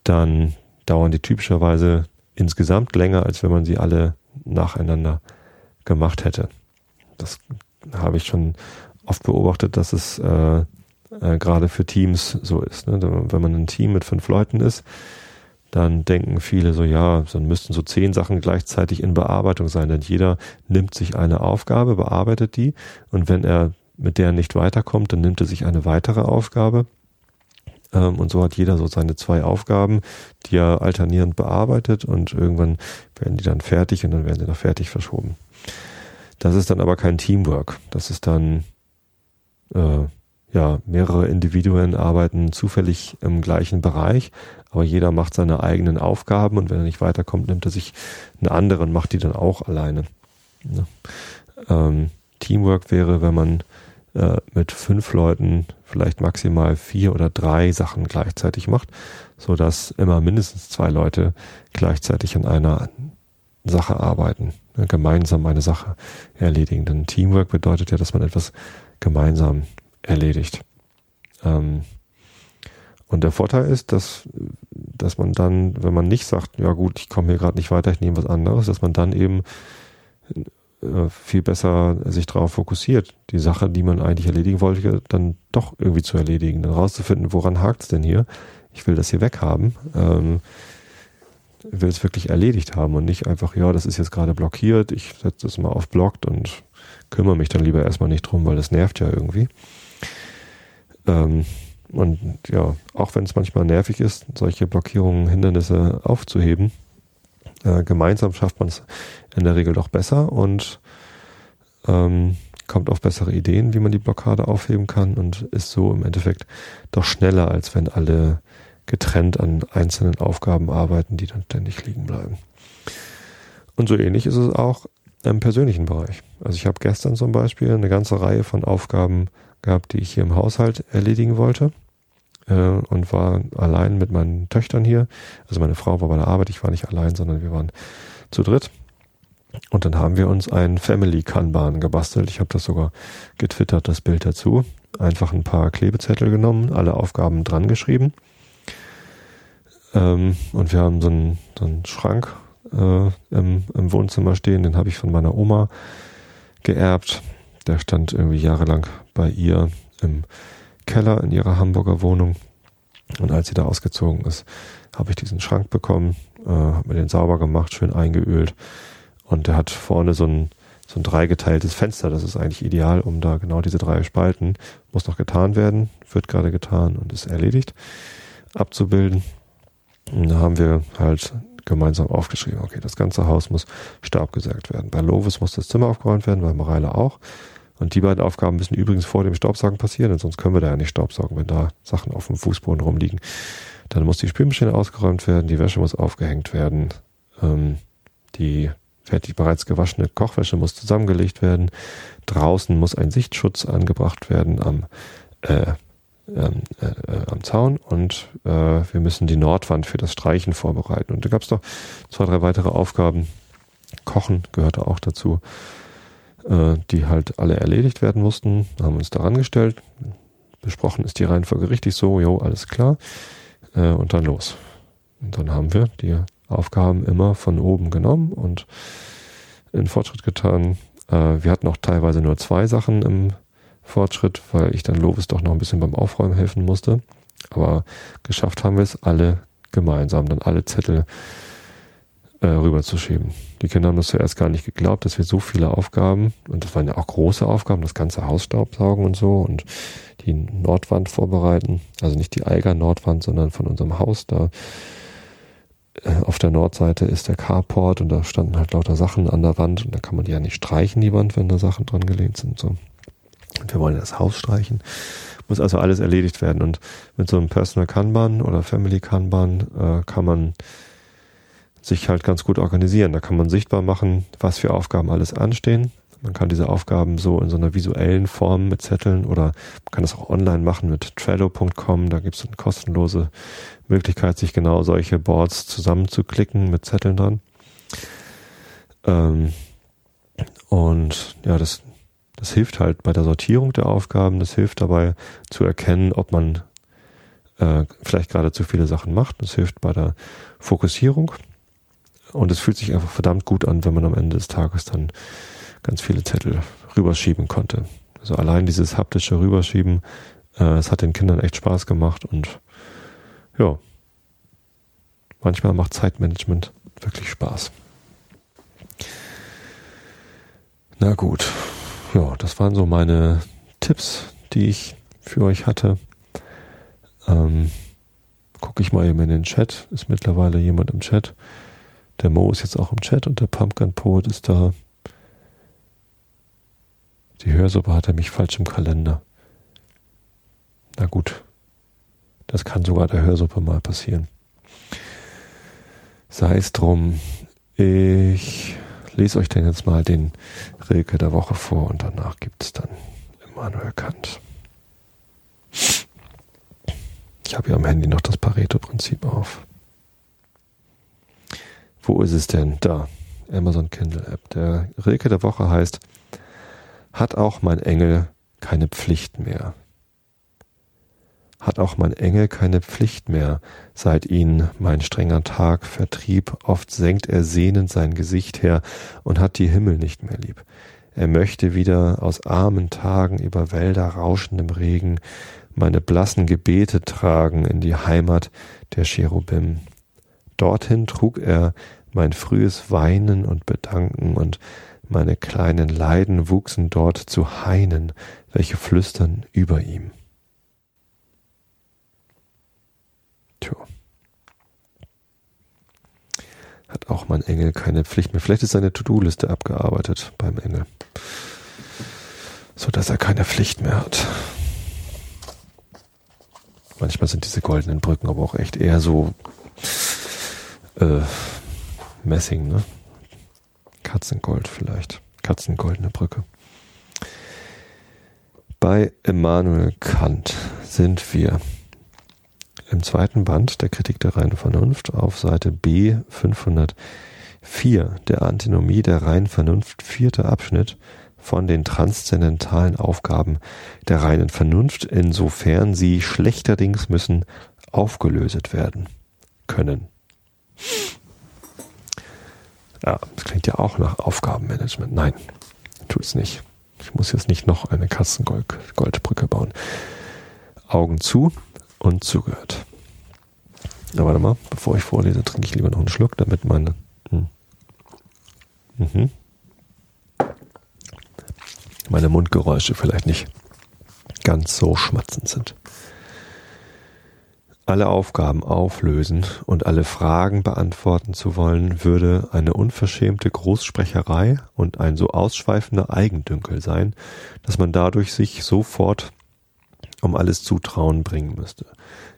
dann dauern die typischerweise insgesamt länger, als wenn man sie alle nacheinander gemacht hätte. Das habe ich schon oft beobachtet, dass es äh, äh, gerade für Teams so ist. Ne? Wenn man ein Team mit fünf Leuten ist, dann denken viele so, ja, dann müssten so zehn Sachen gleichzeitig in Bearbeitung sein, denn jeder nimmt sich eine Aufgabe, bearbeitet die und wenn er mit der nicht weiterkommt, dann nimmt er sich eine weitere Aufgabe. Ähm, und so hat jeder so seine zwei Aufgaben, die er alternierend bearbeitet und irgendwann werden die dann fertig und dann werden sie noch fertig verschoben. Das ist dann aber kein Teamwork. Das ist dann äh, ja mehrere Individuen arbeiten zufällig im gleichen Bereich, aber jeder macht seine eigenen Aufgaben und wenn er nicht weiterkommt, nimmt er sich einen anderen, macht die dann auch alleine. Ja. Ähm, Teamwork wäre, wenn man äh, mit fünf Leuten vielleicht maximal vier oder drei Sachen gleichzeitig macht, so dass immer mindestens zwei Leute gleichzeitig an einer Sache arbeiten, ne, gemeinsam eine Sache erledigen. Denn Teamwork bedeutet ja, dass man etwas gemeinsam erledigt. Ähm, und der Vorteil ist, dass, dass man dann, wenn man nicht sagt, ja gut, ich komme hier gerade nicht weiter, ich nehme was anderes, dass man dann eben äh, viel besser sich darauf fokussiert, die Sache, die man eigentlich erledigen wollte, dann doch irgendwie zu erledigen, dann rauszufinden, woran hakt es denn hier? Ich will das hier weghaben. Ähm, will es wirklich erledigt haben und nicht einfach, ja, das ist jetzt gerade blockiert, ich setze das mal auf blockt und kümmere mich dann lieber erstmal nicht drum, weil das nervt ja irgendwie. Ähm, und ja, auch wenn es manchmal nervig ist, solche Blockierungen, Hindernisse aufzuheben, äh, gemeinsam schafft man es in der Regel doch besser und ähm, kommt auf bessere Ideen, wie man die Blockade aufheben kann und ist so im Endeffekt doch schneller, als wenn alle getrennt an einzelnen Aufgaben arbeiten, die dann ständig liegen bleiben. Und so ähnlich ist es auch im persönlichen Bereich. Also ich habe gestern zum Beispiel eine ganze Reihe von Aufgaben gehabt, die ich hier im Haushalt erledigen wollte äh, und war allein mit meinen Töchtern hier. Also meine Frau war bei der Arbeit, ich war nicht allein, sondern wir waren zu dritt. Und dann haben wir uns ein Family Kanban gebastelt. Ich habe das sogar getwittert, das Bild dazu. Einfach ein paar Klebezettel genommen, alle Aufgaben dran geschrieben. Ähm, und wir haben so einen, so einen Schrank äh, im, im Wohnzimmer stehen, den habe ich von meiner Oma geerbt. Der stand irgendwie jahrelang bei ihr im Keller in ihrer Hamburger Wohnung. Und als sie da ausgezogen ist, habe ich diesen Schrank bekommen, äh, habe mir den sauber gemacht, schön eingeölt. Und der hat vorne so ein, so ein dreigeteiltes Fenster. Das ist eigentlich ideal, um da genau diese drei Spalten, muss noch getan werden, wird gerade getan und ist erledigt, abzubilden. Und da haben wir halt gemeinsam aufgeschrieben, okay, das ganze Haus muss staubgesägt werden. Bei Lovis muss das Zimmer aufgeräumt werden, bei Mareile auch. Und die beiden Aufgaben müssen übrigens vor dem Staubsaugen passieren, denn sonst können wir da ja nicht Staubsaugen, wenn da Sachen auf dem Fußboden rumliegen. Dann muss die Spülmaschine ausgeräumt werden, die Wäsche muss aufgehängt werden, ähm, die fertig bereits gewaschene Kochwäsche muss zusammengelegt werden, draußen muss ein Sichtschutz angebracht werden am, äh, ähm, äh, äh, am Zaun und äh, wir müssen die Nordwand für das Streichen vorbereiten. Und da gab es noch zwei, drei weitere Aufgaben. Kochen gehörte auch dazu äh, die halt alle erledigt werden mussten, haben uns daran gestellt, besprochen ist die Reihenfolge richtig so, jo, alles klar, äh, und dann los. Und dann haben wir die Aufgaben immer von oben genommen und in Fortschritt getan. Äh, wir hatten auch teilweise nur zwei Sachen im Fortschritt, weil ich dann Lovis doch noch ein bisschen beim Aufräumen helfen musste. Aber geschafft haben wir es alle gemeinsam, dann alle Zettel äh, rüberzuschieben. Die Kinder haben das zuerst gar nicht geglaubt, dass wir so viele Aufgaben, und das waren ja auch große Aufgaben, das ganze Haus staubsaugen und so und die Nordwand vorbereiten, also nicht die Eiger Nordwand, sondern von unserem Haus da. Äh, auf der Nordseite ist der Carport und da standen halt lauter Sachen an der Wand und da kann man die ja nicht streichen, die Wand, wenn da Sachen dran gelehnt sind. So. Und wir wollen das Haus streichen. Muss also alles erledigt werden. Und mit so einem Personal Kanban oder Family Kanban äh, kann man sich halt ganz gut organisieren. Da kann man sichtbar machen, was für Aufgaben alles anstehen. Man kann diese Aufgaben so in so einer visuellen Form mit Zetteln oder man kann das auch online machen mit Trello.com. Da gibt es eine kostenlose Möglichkeit, sich genau solche Boards zusammenzuklicken mit Zetteln dran. Ähm, und ja, das Das hilft halt bei der Sortierung der Aufgaben, das hilft dabei zu erkennen, ob man äh, vielleicht gerade zu viele Sachen macht. Das hilft bei der Fokussierung. Und es fühlt sich einfach verdammt gut an, wenn man am Ende des Tages dann ganz viele Zettel rüberschieben konnte. Also allein dieses haptische Rüberschieben, äh, es hat den Kindern echt Spaß gemacht und ja, manchmal macht Zeitmanagement wirklich Spaß. Na gut, ja, das waren so meine Tipps, die ich für euch hatte. Ähm, Gucke ich mal eben in den Chat. Ist mittlerweile jemand im Chat. Der Mo ist jetzt auch im Chat und der Pumpkin Poet ist da. Die Hörsuppe hat er mich falsch im Kalender. Na gut. Das kann sogar der Hörsuppe mal passieren. Sei es drum. Ich lese euch denn jetzt mal den Rilke der Woche vor und danach gibt es dann Immanuel Kant. Ich habe hier am Handy noch das Pareto-Prinzip auf. Wo ist es denn? Da. Amazon Kindle App. Der Rilke der Woche heißt, hat auch mein Engel keine Pflicht mehr. Hat auch mein Engel keine Pflicht mehr, seit ihn mein strenger Tag vertrieb, oft senkt er sehnend sein Gesicht her und hat die Himmel nicht mehr lieb. Er möchte wieder aus armen Tagen über Wälder rauschendem Regen meine blassen Gebete tragen in die Heimat der Cherubim. Dorthin trug er mein frühes Weinen und Bedanken und meine kleinen Leiden wuchsen dort zu Hainen, welche flüstern über ihm. Tja. Hat auch mein Engel keine Pflicht mehr. Vielleicht ist seine To-Do-Liste abgearbeitet beim Engel. So dass er keine Pflicht mehr hat. Manchmal sind diese goldenen Brücken aber auch echt eher so äh, Messing, ne? Katzengold vielleicht. Katzengoldene Brücke. Bei Immanuel Kant sind wir im zweiten Band der Kritik der reinen Vernunft auf Seite B 504 der Antinomie der reinen Vernunft, vierter Abschnitt von den transzendentalen Aufgaben der reinen Vernunft, insofern sie schlechterdings müssen aufgelöst werden können. Ja, das klingt ja auch nach Aufgabenmanagement. Nein, tut's nicht. Ich muss jetzt nicht noch eine Katzengoldbrücke bauen. Augen zu und zugehört. Na, warte mal, bevor ich vorlese, trinke ich lieber noch einen Schluck, damit meine. Hm. Mhm meine Mundgeräusche vielleicht nicht ganz so schmatzend sind. Alle Aufgaben auflösen und alle Fragen beantworten zu wollen, würde eine unverschämte Großsprecherei und ein so ausschweifender Eigendünkel sein, dass man dadurch sich sofort um alles Zutrauen bringen müsste.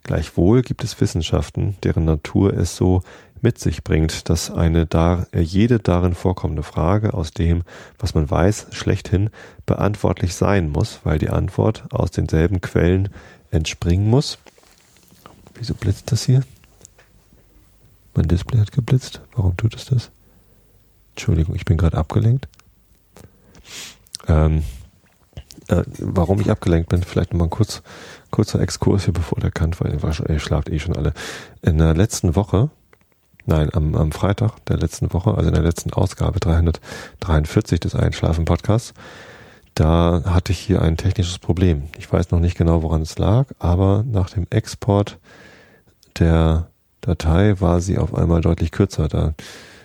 Gleichwohl gibt es Wissenschaften, deren Natur es so mit sich bringt, dass eine dar, jede darin vorkommende Frage aus dem, was man weiß, schlechthin beantwortlich sein muss, weil die Antwort aus denselben Quellen entspringen muss. Wieso blitzt das hier? Mein Display hat geblitzt. Warum tut es das? Entschuldigung, ich bin gerade abgelenkt. Ähm, äh, warum ich abgelenkt bin, vielleicht nochmal ein kurz, kurzer Exkurs hier, bevor der Kant, weil ihr schlaft eh schon alle. In der letzten Woche nein, am, am Freitag der letzten Woche, also in der letzten Ausgabe 343 des Einschlafen-Podcasts, da hatte ich hier ein technisches Problem. Ich weiß noch nicht genau, woran es lag, aber nach dem Export der Datei war sie auf einmal deutlich kürzer. Da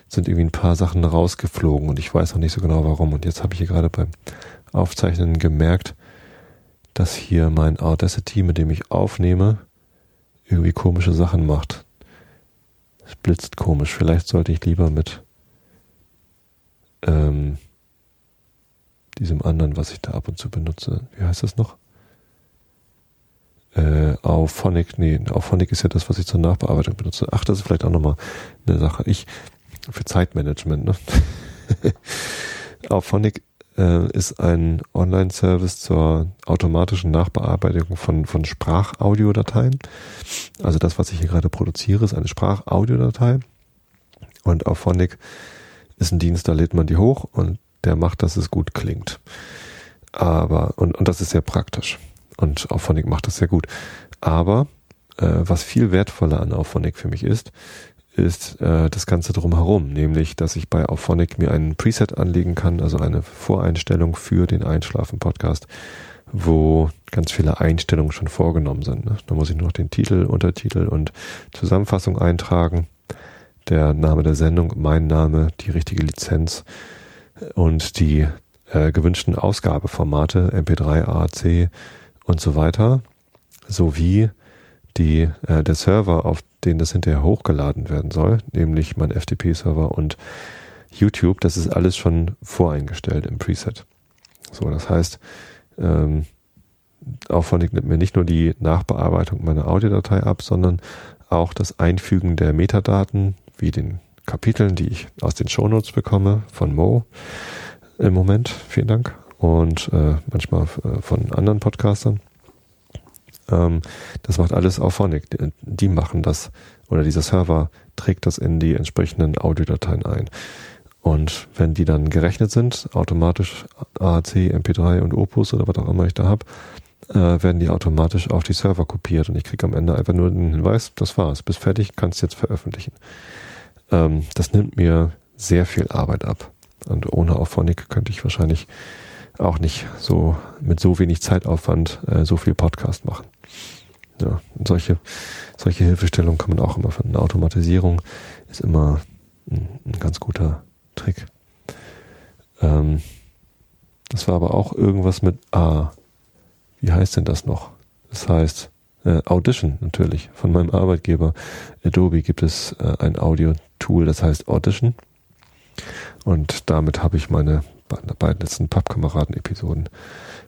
sind irgendwie ein paar Sachen rausgeflogen und ich weiß noch nicht so genau warum. Und jetzt habe ich hier gerade beim Aufzeichnen gemerkt, dass hier mein Audacity, mit dem ich aufnehme, irgendwie komische Sachen macht. Es blitzt komisch. Vielleicht sollte ich lieber mit ähm, diesem anderen, was ich da ab und zu benutze. Wie heißt das noch? Äh, Auphonic, nee, Auphonic ist ja das, was ich zur Nachbearbeitung benutze. Ach, das ist vielleicht auch nochmal eine Sache. Ich, für Zeitmanagement, ne? [laughs] Auphonic äh, ist ein Online-Service zur automatischen Nachbearbeitung von, von Sprachaudiodateien. Also das, was ich hier gerade produziere, ist eine Sprachaudiodatei. Und auf Phonic ist ein Dienst, da lädt man die hoch und der macht, dass es gut klingt. Aber, und, und das ist sehr praktisch. Und Auphonic macht das sehr gut. Aber äh, was viel wertvoller an Auphonic für mich ist, ist äh, das Ganze drumherum, nämlich, dass ich bei Auphonic mir einen Preset anlegen kann, also eine Voreinstellung für den Einschlafen-Podcast, wo ganz viele Einstellungen schon vorgenommen sind. Ne? Da muss ich nur noch den Titel, Untertitel und Zusammenfassung eintragen, der Name der Sendung, mein Name, die richtige Lizenz und die äh, gewünschten Ausgabeformate, MP3, AAC und so weiter, sowie die, äh, der Server, auf den das hinterher hochgeladen werden soll, nämlich mein FTP-Server und YouTube, das ist alles schon voreingestellt im Preset. So, das heißt, ähm, Auphonic nimmt mir nicht nur die Nachbearbeitung meiner Audiodatei ab, sondern auch das Einfügen der Metadaten, wie den Kapiteln, die ich aus den Shownotes bekomme, von Mo im Moment, vielen Dank, und äh, manchmal äh, von anderen Podcastern. Ähm, das macht alles Auphonic. Die, die machen das, oder dieser Server trägt das in die entsprechenden Audiodateien ein. Und wenn die dann gerechnet sind, automatisch AAC, MP3 und Opus oder was auch immer ich da habe, äh, werden die automatisch auf die Server kopiert und ich kriege am Ende einfach nur den Hinweis, das war's, bist fertig, kannst jetzt veröffentlichen. Ähm, das nimmt mir sehr viel Arbeit ab. Und ohne Auphonic könnte ich wahrscheinlich auch nicht so mit so wenig Zeitaufwand äh, so viel Podcast machen. Ja, solche, solche Hilfestellungen kann man auch immer finden. Automatisierung ist immer ein, ein ganz guter Trick. Ähm, das war aber auch irgendwas mit A. Wie heißt denn das noch? Das heißt äh, Audition natürlich. Von meinem Arbeitgeber Adobe gibt es äh, ein Audio-Tool, das heißt Audition. Und damit habe ich meine beiden letzten Pappkameraden-Episoden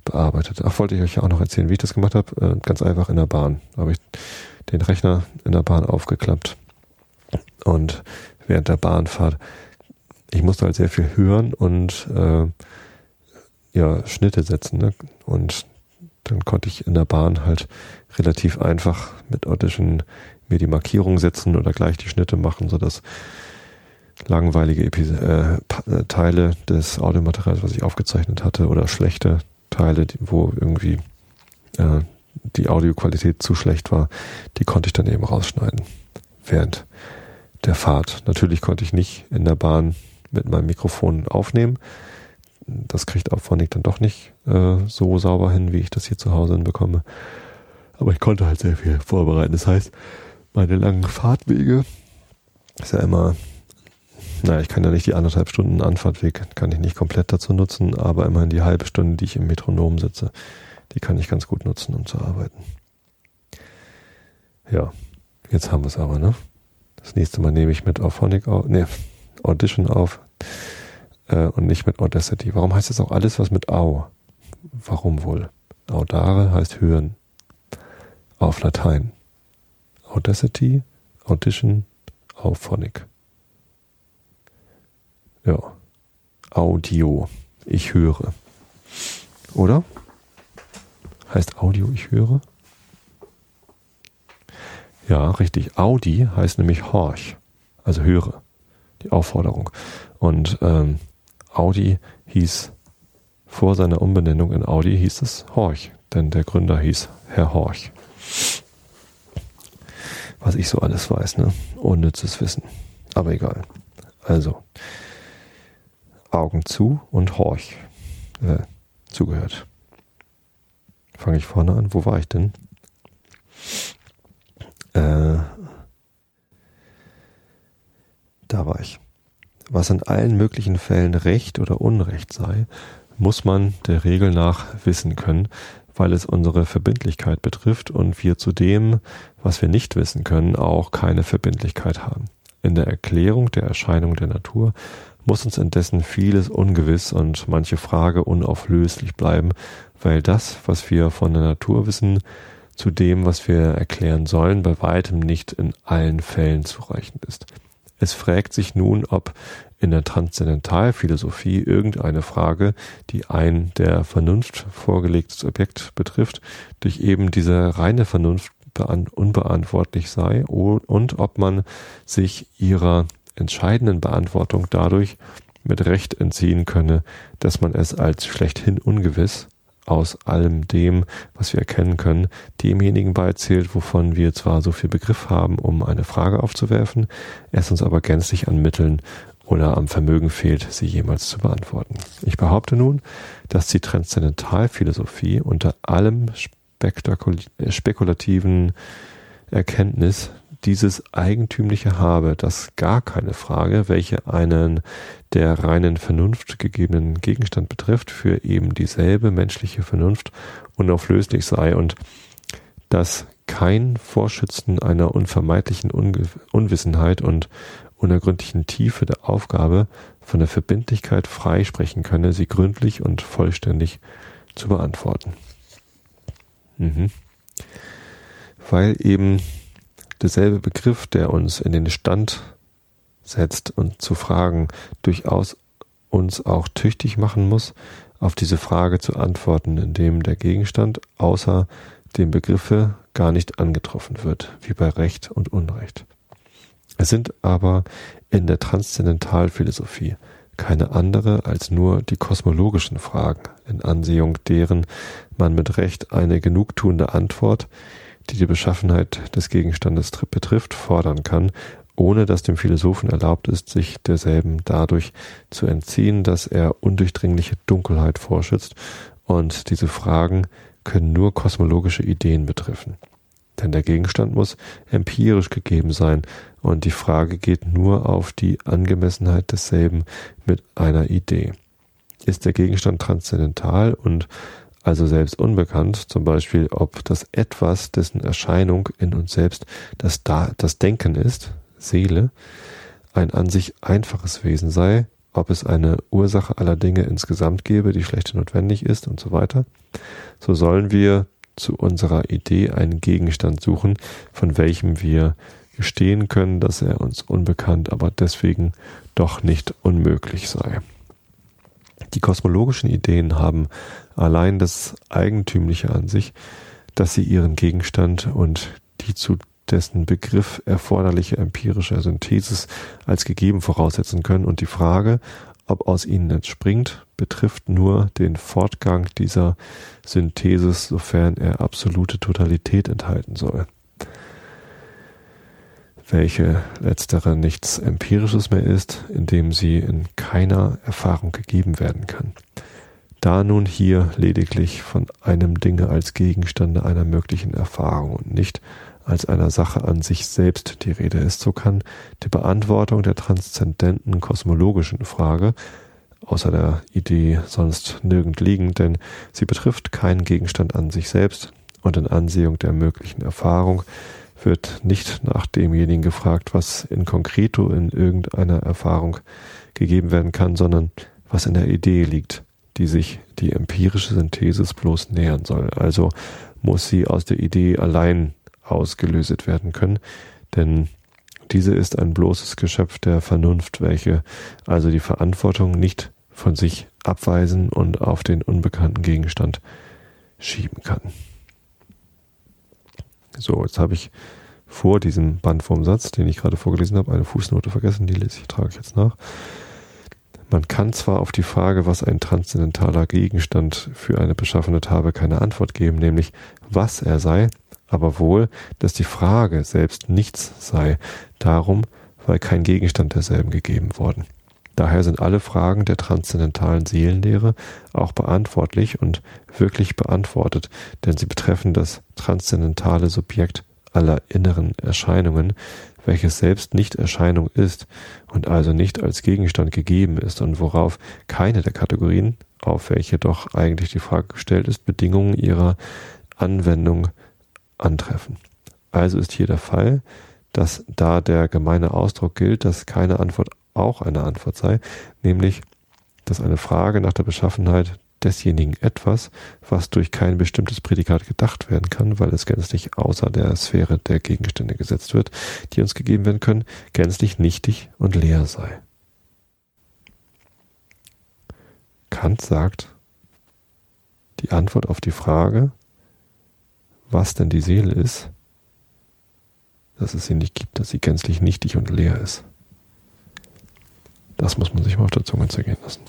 bearbeitet. Ach, wollte ich euch auch noch erzählen, wie ich das gemacht habe. Äh, ganz einfach in der Bahn. Habe ich den Rechner in der Bahn aufgeklappt und während der Bahnfahrt ich musste halt sehr viel hören und äh, ja, Schnitte setzen. Ne? Und dann konnte ich in der Bahn halt relativ einfach mit Audition mir die Markierung setzen oder gleich die Schnitte machen, sodass langweilige Epis äh, äh, Teile des Audiomaterials, was ich aufgezeichnet hatte, oder schlechte Teile, die, wo irgendwie äh, die Audioqualität zu schlecht war, die konnte ich dann eben rausschneiden während der Fahrt. Natürlich konnte ich nicht in der Bahn mit meinem Mikrofon aufnehmen. Das kriegt Auphonic dann doch nicht äh, so sauber hin, wie ich das hier zu Hause hinbekomme. Aber ich konnte halt sehr viel vorbereiten. Das heißt, meine langen Fahrtwege ist ja immer, naja, ich kann ja nicht die anderthalb Stunden Anfahrtweg, kann ich nicht komplett dazu nutzen, aber immerhin die halbe Stunde, die ich im Metronom sitze, die kann ich ganz gut nutzen, um zu arbeiten. Ja, jetzt haben wir es aber, ne? Das nächste Mal nehme ich mit Auphonic auf, ne, Audition auf äh, und nicht mit Audacity. Warum heißt das auch alles was mit Au? Warum wohl? Audare heißt hören auf Latein. Audacity, Audition, Auphonic. Ja. Audio, ich höre. Oder? Heißt Audio, ich höre? Ja, richtig. Audi heißt nämlich horch, also höre die Aufforderung. Und ähm, Audi hieß vor seiner Umbenennung in Audi hieß es Horch, denn der Gründer hieß Herr Horch. Was ich so alles weiß, ne? Unnützes Wissen. Aber egal. Also, Augen zu und Horch. Äh, zugehört. Fange ich vorne an. Wo war ich denn? Äh, da war ich. Was in allen möglichen Fällen Recht oder Unrecht sei, muss man der Regel nach wissen können, weil es unsere Verbindlichkeit betrifft und wir zu dem, was wir nicht wissen können, auch keine Verbindlichkeit haben. In der Erklärung der Erscheinung der Natur muss uns indessen vieles ungewiss und manche Frage unauflöslich bleiben, weil das, was wir von der Natur wissen, zu dem, was wir erklären sollen, bei weitem nicht in allen Fällen zureichend ist. Es fragt sich nun, ob in der Transzendentalphilosophie irgendeine Frage, die ein der Vernunft vorgelegtes Objekt betrifft, durch eben diese reine Vernunft unbeantwortlich sei und ob man sich ihrer entscheidenden Beantwortung dadurch mit Recht entziehen könne, dass man es als schlechthin ungewiss aus allem dem, was wir erkennen können, demjenigen beizählt, wovon wir zwar so viel Begriff haben, um eine Frage aufzuwerfen, es uns aber gänzlich an Mitteln oder am Vermögen fehlt, sie jemals zu beantworten. Ich behaupte nun, dass die Transzendentalphilosophie unter allem spekulativen Erkenntnis dieses Eigentümliche habe, dass gar keine Frage, welche einen der reinen Vernunft gegebenen Gegenstand betrifft, für eben dieselbe menschliche Vernunft unauflöslich sei und dass kein Vorschützen einer unvermeidlichen Unge Unwissenheit und unergründlichen Tiefe der Aufgabe von der Verbindlichkeit freisprechen könne, sie gründlich und vollständig zu beantworten. Mhm. Weil eben derselbe Begriff, der uns in den Stand setzt und zu fragen, durchaus uns auch tüchtig machen muss, auf diese Frage zu antworten, indem der Gegenstand außer dem Begriffe gar nicht angetroffen wird, wie bei Recht und Unrecht. Es sind aber in der Transzendentalphilosophie keine andere als nur die kosmologischen Fragen, in Ansehung deren man mit Recht eine genugtuende Antwort die die Beschaffenheit des Gegenstandes betrifft, fordern kann, ohne dass dem Philosophen erlaubt ist, sich derselben dadurch zu entziehen, dass er undurchdringliche Dunkelheit vorschützt, und diese Fragen können nur kosmologische Ideen betreffen. Denn der Gegenstand muss empirisch gegeben sein, und die Frage geht nur auf die Angemessenheit desselben mit einer Idee. Ist der Gegenstand transzendental und also selbst unbekannt, zum Beispiel ob das Etwas, dessen Erscheinung in uns selbst das, da das Denken ist, Seele, ein an sich einfaches Wesen sei, ob es eine Ursache aller Dinge insgesamt gebe, die schlecht notwendig ist und so weiter, so sollen wir zu unserer Idee einen Gegenstand suchen, von welchem wir gestehen können, dass er uns unbekannt, aber deswegen doch nicht unmöglich sei. Die kosmologischen Ideen haben allein das Eigentümliche an sich, dass sie ihren Gegenstand und die zu dessen Begriff erforderliche empirische Synthesis als gegeben voraussetzen können und die Frage, ob aus ihnen entspringt, betrifft nur den Fortgang dieser Synthesis, sofern er absolute Totalität enthalten soll welche letztere nichts Empirisches mehr ist, indem sie in keiner Erfahrung gegeben werden kann. Da nun hier lediglich von einem Dinge als Gegenstande einer möglichen Erfahrung und nicht als einer Sache an sich selbst die Rede ist, so kann die Beantwortung der transzendenten kosmologischen Frage außer der Idee sonst nirgend liegen, denn sie betrifft keinen Gegenstand an sich selbst und in Ansehung der möglichen Erfahrung wird nicht nach demjenigen gefragt, was in concreto in irgendeiner Erfahrung gegeben werden kann, sondern was in der Idee liegt, die sich die empirische Synthesis bloß nähern soll. Also muss sie aus der Idee allein ausgelöset werden können, denn diese ist ein bloßes Geschöpf der Vernunft, welche also die Verantwortung nicht von sich abweisen und auf den unbekannten Gegenstand schieben kann. So, jetzt habe ich vor diesem Bandwurmsatz, den ich gerade vorgelesen habe, eine Fußnote vergessen, die lese ich, trage ich jetzt nach. Man kann zwar auf die Frage, was ein transzendentaler Gegenstand für eine Beschaffenheit habe, keine Antwort geben, nämlich was er sei, aber wohl, dass die Frage selbst nichts sei, darum, weil kein Gegenstand derselben gegeben worden. Daher sind alle Fragen der transzendentalen Seelenlehre auch beantwortlich und wirklich beantwortet, denn sie betreffen das transzendentale Subjekt aller inneren Erscheinungen, welches selbst nicht Erscheinung ist und also nicht als Gegenstand gegeben ist und worauf keine der Kategorien, auf welche doch eigentlich die Frage gestellt ist, Bedingungen ihrer Anwendung antreffen. Also ist hier der Fall, dass da der gemeine Ausdruck gilt, dass keine Antwort auch eine Antwort sei, nämlich, dass eine Frage nach der Beschaffenheit desjenigen etwas, was durch kein bestimmtes Prädikat gedacht werden kann, weil es gänzlich außer der Sphäre der Gegenstände gesetzt wird, die uns gegeben werden können, gänzlich nichtig und leer sei. Kant sagt, die Antwort auf die Frage, was denn die Seele ist, dass es sie nicht gibt, dass sie gänzlich nichtig und leer ist. Das muss man sich mal auf der Zunge zergehen lassen.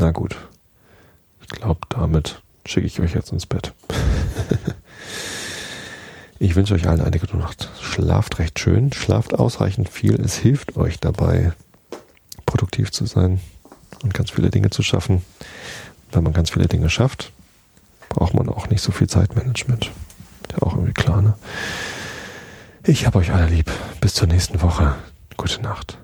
Na gut. glaube, damit schicke ich euch jetzt ins Bett. [laughs] ich wünsche euch allen eine gute Nacht. Schlaft recht schön, schlaft ausreichend viel. Es hilft euch dabei, produktiv zu sein und ganz viele Dinge zu schaffen. Wenn man ganz viele Dinge schafft, braucht man auch nicht so viel Zeitmanagement. Ja, auch irgendwie klar, ne? Ich habe euch alle lieb. Bis zur nächsten Woche. Gute Nacht.